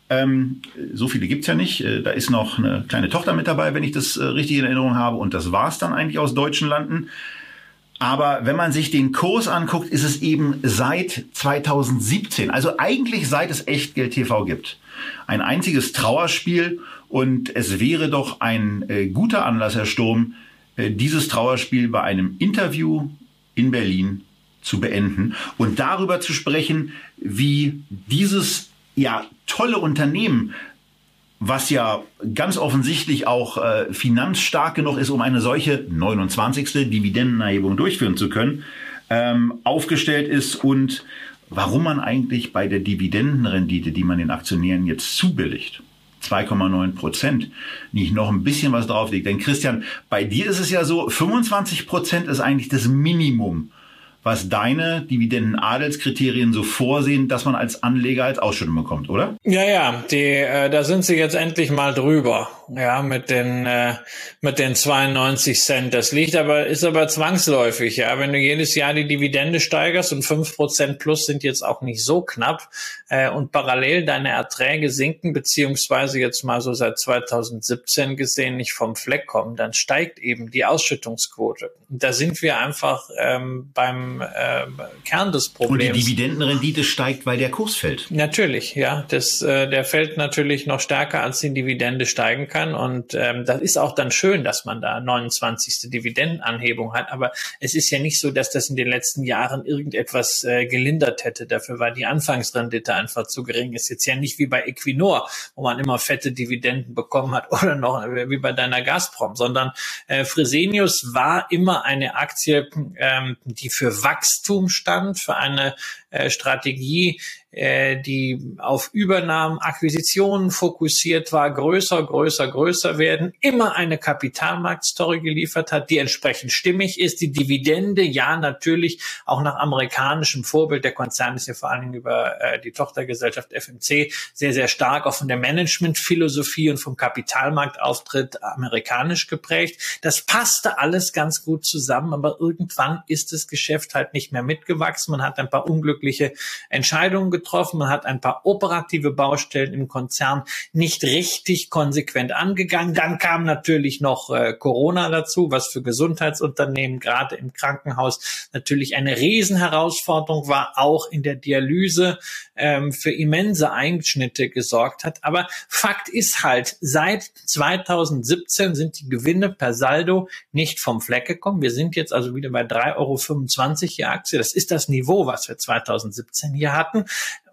Ähm, so viele gibt's ja nicht. Äh, da ist noch eine kleine Tochter mit dabei, wenn ich das äh, richtig in Erinnerung habe. Und das war's dann eigentlich aus deutschen Landen. Aber wenn man sich den Kurs anguckt, ist es eben seit 2017, also eigentlich seit es Echtgeld TV gibt, ein einziges Trauerspiel. Und es wäre doch ein äh, guter Anlass, Herr Sturm, dieses Trauerspiel bei einem Interview in Berlin zu beenden und darüber zu sprechen, wie dieses ja tolle Unternehmen, was ja ganz offensichtlich auch äh, finanzstark genug ist, um eine solche 29. Dividendenerhebung durchführen zu können, ähm, aufgestellt ist und warum man eigentlich bei der Dividendenrendite, die man den Aktionären jetzt zubilligt, 2,9 Prozent nicht noch ein bisschen was drauflegt. Denn Christian, bei dir ist es ja so, 25 Prozent ist eigentlich das Minimum, was deine Dividenden-Adelskriterien so vorsehen, dass man als Anleger als Ausschüttung bekommt, oder? Ja, ja, die, äh, da sind sie jetzt endlich mal drüber ja, mit den, äh, mit den 92 Cent. Das liegt aber, ist aber zwangsläufig, ja. Wenn du jedes Jahr die Dividende steigerst und fünf Prozent plus sind jetzt auch nicht so knapp, äh, und parallel deine Erträge sinken, beziehungsweise jetzt mal so seit 2017 gesehen nicht vom Fleck kommen, dann steigt eben die Ausschüttungsquote. Und da sind wir einfach ähm, beim äh, Kern des Problems. Und die Dividendenrendite steigt, weil der Kurs fällt. Natürlich, ja. Das, äh, der fällt natürlich noch stärker, als die Dividende steigen kann kann. Und ähm, das ist auch dann schön, dass man da 29. Dividendenanhebung hat. Aber es ist ja nicht so, dass das in den letzten Jahren irgendetwas äh, gelindert hätte. Dafür war die Anfangsrendite einfach zu gering. Ist jetzt ja nicht wie bei Equinor, wo man immer fette Dividenden bekommen hat oder noch wie bei deiner Gazprom, sondern äh, Fresenius war immer eine Aktie, ähm, die für Wachstum stand, für eine äh, Strategie, äh, die auf Übernahmen, Akquisitionen fokussiert war, größer, größer, größer werden, immer eine Kapitalmarktstory geliefert hat, die entsprechend stimmig ist. Die Dividende, ja, natürlich auch nach amerikanischem Vorbild. Der Konzern ist ja vor allen Dingen über äh, die Tochtergesellschaft FMC sehr, sehr stark auch von der Managementphilosophie und vom Kapitalmarktauftritt amerikanisch geprägt. Das passte alles ganz gut zusammen, aber irgendwann ist das Geschäft halt nicht mehr mitgewachsen. Man hat ein paar unglückliche Entscheidungen getroffen, man hat ein paar operative Baustellen im Konzern nicht richtig konsequent angegangen. Dann kam natürlich noch äh, Corona dazu, was für Gesundheitsunternehmen gerade im Krankenhaus natürlich eine Riesenherausforderung war, auch in der Dialyse ähm, für immense Einschnitte gesorgt hat. Aber Fakt ist halt, seit 2017 sind die Gewinne per Saldo nicht vom Fleck gekommen. Wir sind jetzt also wieder bei 3,25 Euro je Aktie. Das ist das Niveau, was wir 2017 hier hatten.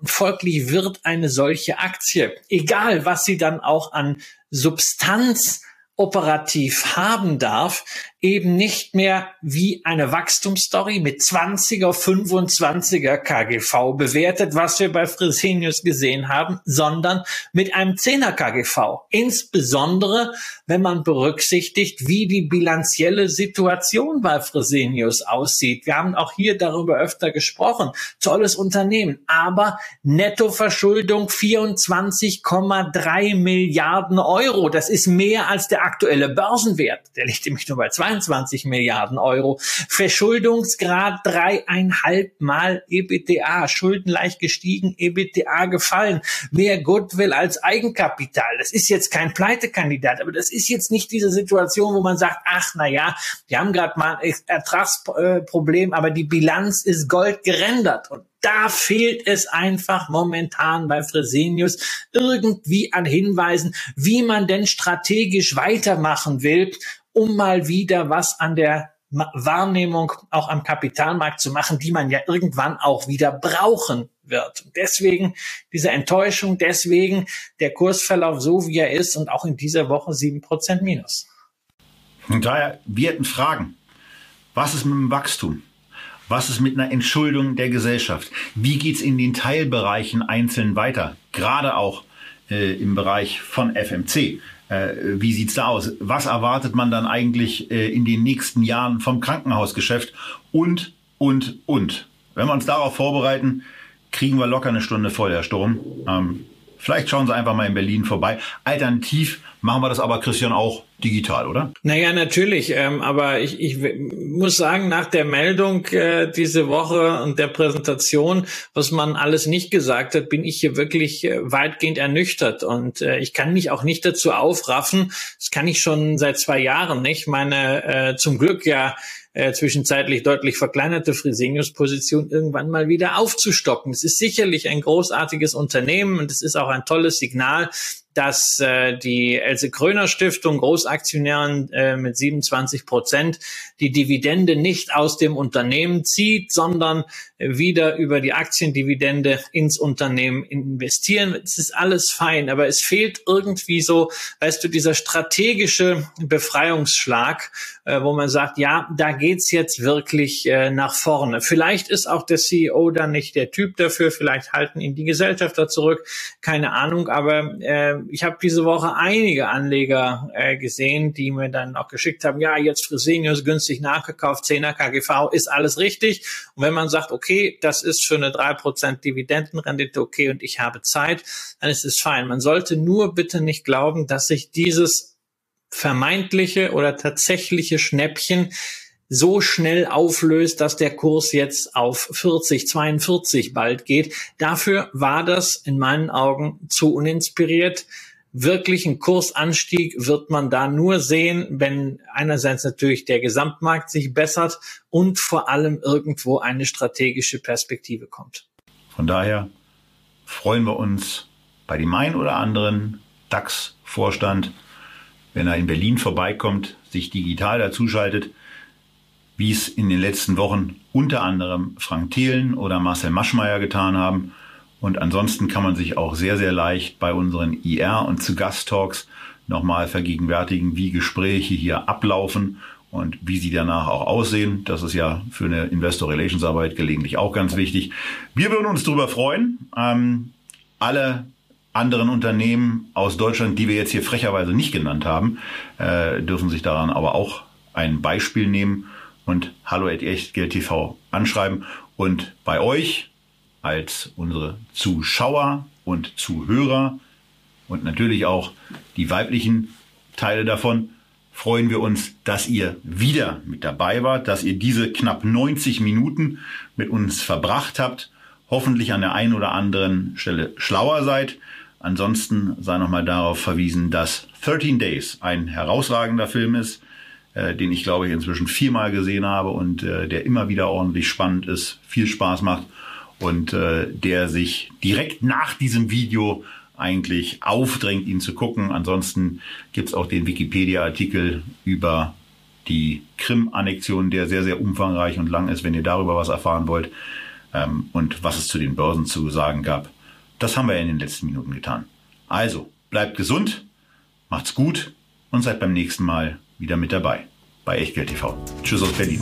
Folglich wird eine solche Aktie, egal was sie dann auch an Substanz operativ haben darf, eben nicht mehr wie eine Wachstumsstory mit 20er, 25er KGV bewertet, was wir bei Fresenius gesehen haben, sondern mit einem 10er KGV. Insbesondere, wenn man berücksichtigt, wie die bilanzielle Situation bei Fresenius aussieht. Wir haben auch hier darüber öfter gesprochen. Tolles Unternehmen, aber Nettoverschuldung 24,3 Milliarden Euro. Das ist mehr als der aktuelle Börsenwert. Der liegt nämlich nur bei 22 Milliarden Euro. Verschuldungsgrad dreieinhalb Mal EBITDA. Schulden leicht gestiegen, EBITDA gefallen. Mehr Goodwill als Eigenkapital. Das ist jetzt kein Pleitekandidat, aber das ist jetzt nicht diese Situation, wo man sagt, ach, na ja, wir haben gerade mal ein Ertragsproblem, aber die Bilanz ist Gold gerendert. Und da fehlt es einfach momentan bei Fresenius irgendwie an Hinweisen, wie man denn strategisch weitermachen will, um mal wieder was an der Wahrnehmung auch am Kapitalmarkt zu machen, die man ja irgendwann auch wieder brauchen wird. Deswegen diese Enttäuschung, deswegen der Kursverlauf so, wie er ist und auch in dieser Woche sieben Prozent minus. Und daher, wir hätten Fragen. Was ist mit dem Wachstum? Was ist mit einer Entschuldung der Gesellschaft? Wie geht's in den Teilbereichen einzeln weiter? Gerade auch äh, im Bereich von FMC. Äh, wie sieht's da aus? Was erwartet man dann eigentlich äh, in den nächsten Jahren vom Krankenhausgeschäft? Und, und, und. Wenn wir uns darauf vorbereiten, kriegen wir locker eine Stunde voll, Herr Sturm. Ähm, Vielleicht schauen Sie einfach mal in Berlin vorbei. Alternativ machen wir das aber, Christian, auch digital, oder? Naja, natürlich. Ähm, aber ich, ich muss sagen, nach der Meldung äh, diese Woche und der Präsentation, was man alles nicht gesagt hat, bin ich hier wirklich äh, weitgehend ernüchtert. Und äh, ich kann mich auch nicht dazu aufraffen. Das kann ich schon seit zwei Jahren nicht. Meine äh, zum Glück ja äh, zwischenzeitlich deutlich verkleinerte Fresenius-Position irgendwann mal wieder aufzustocken. Es ist sicherlich ein großartiges Unternehmen und es ist auch ein tolles Signal, dass äh, die Else Kröner Stiftung Großaktionären äh, mit 27 Prozent die Dividende nicht aus dem Unternehmen zieht, sondern wieder über die Aktiendividende ins Unternehmen investieren. Es ist alles fein, aber es fehlt irgendwie so, weißt du, dieser strategische Befreiungsschlag, äh, wo man sagt, ja, da geht's jetzt wirklich äh, nach vorne. Vielleicht ist auch der CEO dann nicht der Typ dafür, vielleicht halten ihn die Gesellschafter zurück, keine Ahnung, aber äh, ich habe diese Woche einige Anleger äh, gesehen, die mir dann auch geschickt haben, ja, jetzt Fresenius günstig nachgekauft, 10er KGV, ist alles richtig. Und wenn man sagt, okay, das ist für eine drei Prozent Dividendenrendite okay und ich habe Zeit, dann ist es fein. Man sollte nur bitte nicht glauben, dass sich dieses vermeintliche oder tatsächliche Schnäppchen so schnell auflöst, dass der Kurs jetzt auf 40, 42 bald geht. Dafür war das in meinen Augen zu uninspiriert. Wirklichen Kursanstieg wird man da nur sehen, wenn einerseits natürlich der Gesamtmarkt sich bessert und vor allem irgendwo eine strategische Perspektive kommt. Von daher freuen wir uns bei dem einen oder anderen DAX-Vorstand, wenn er in Berlin vorbeikommt, sich digital dazuschaltet wie es in den letzten Wochen unter anderem Frank Thelen oder Marcel Maschmeyer getan haben. Und ansonsten kann man sich auch sehr, sehr leicht bei unseren IR und zu Gast-Talks nochmal vergegenwärtigen, wie Gespräche hier ablaufen und wie sie danach auch aussehen. Das ist ja für eine Investor Relations Arbeit gelegentlich auch ganz wichtig. Wir würden uns darüber freuen. Ähm, alle anderen Unternehmen aus Deutschland, die wir jetzt hier frecherweise nicht genannt haben, äh, dürfen sich daran aber auch ein Beispiel nehmen und hallo TV anschreiben. Und bei euch als unsere Zuschauer und Zuhörer und natürlich auch die weiblichen Teile davon freuen wir uns, dass ihr wieder mit dabei wart, dass ihr diese knapp 90 Minuten mit uns verbracht habt, hoffentlich an der einen oder anderen Stelle schlauer seid. Ansonsten sei nochmal darauf verwiesen, dass 13 Days ein herausragender Film ist, äh, den ich glaube ich inzwischen viermal gesehen habe und äh, der immer wieder ordentlich spannend ist, viel Spaß macht und äh, der sich direkt nach diesem Video eigentlich aufdrängt, ihn zu gucken. Ansonsten gibt's auch den Wikipedia-Artikel über die Krim-Annexion, der sehr, sehr umfangreich und lang ist, wenn ihr darüber was erfahren wollt ähm, und was es zu den Börsen zu sagen gab. Das haben wir in den letzten Minuten getan. Also, bleibt gesund, macht's gut und seid beim nächsten Mal wieder mit dabei bei Echtgeld TV. Tschüss aus Berlin.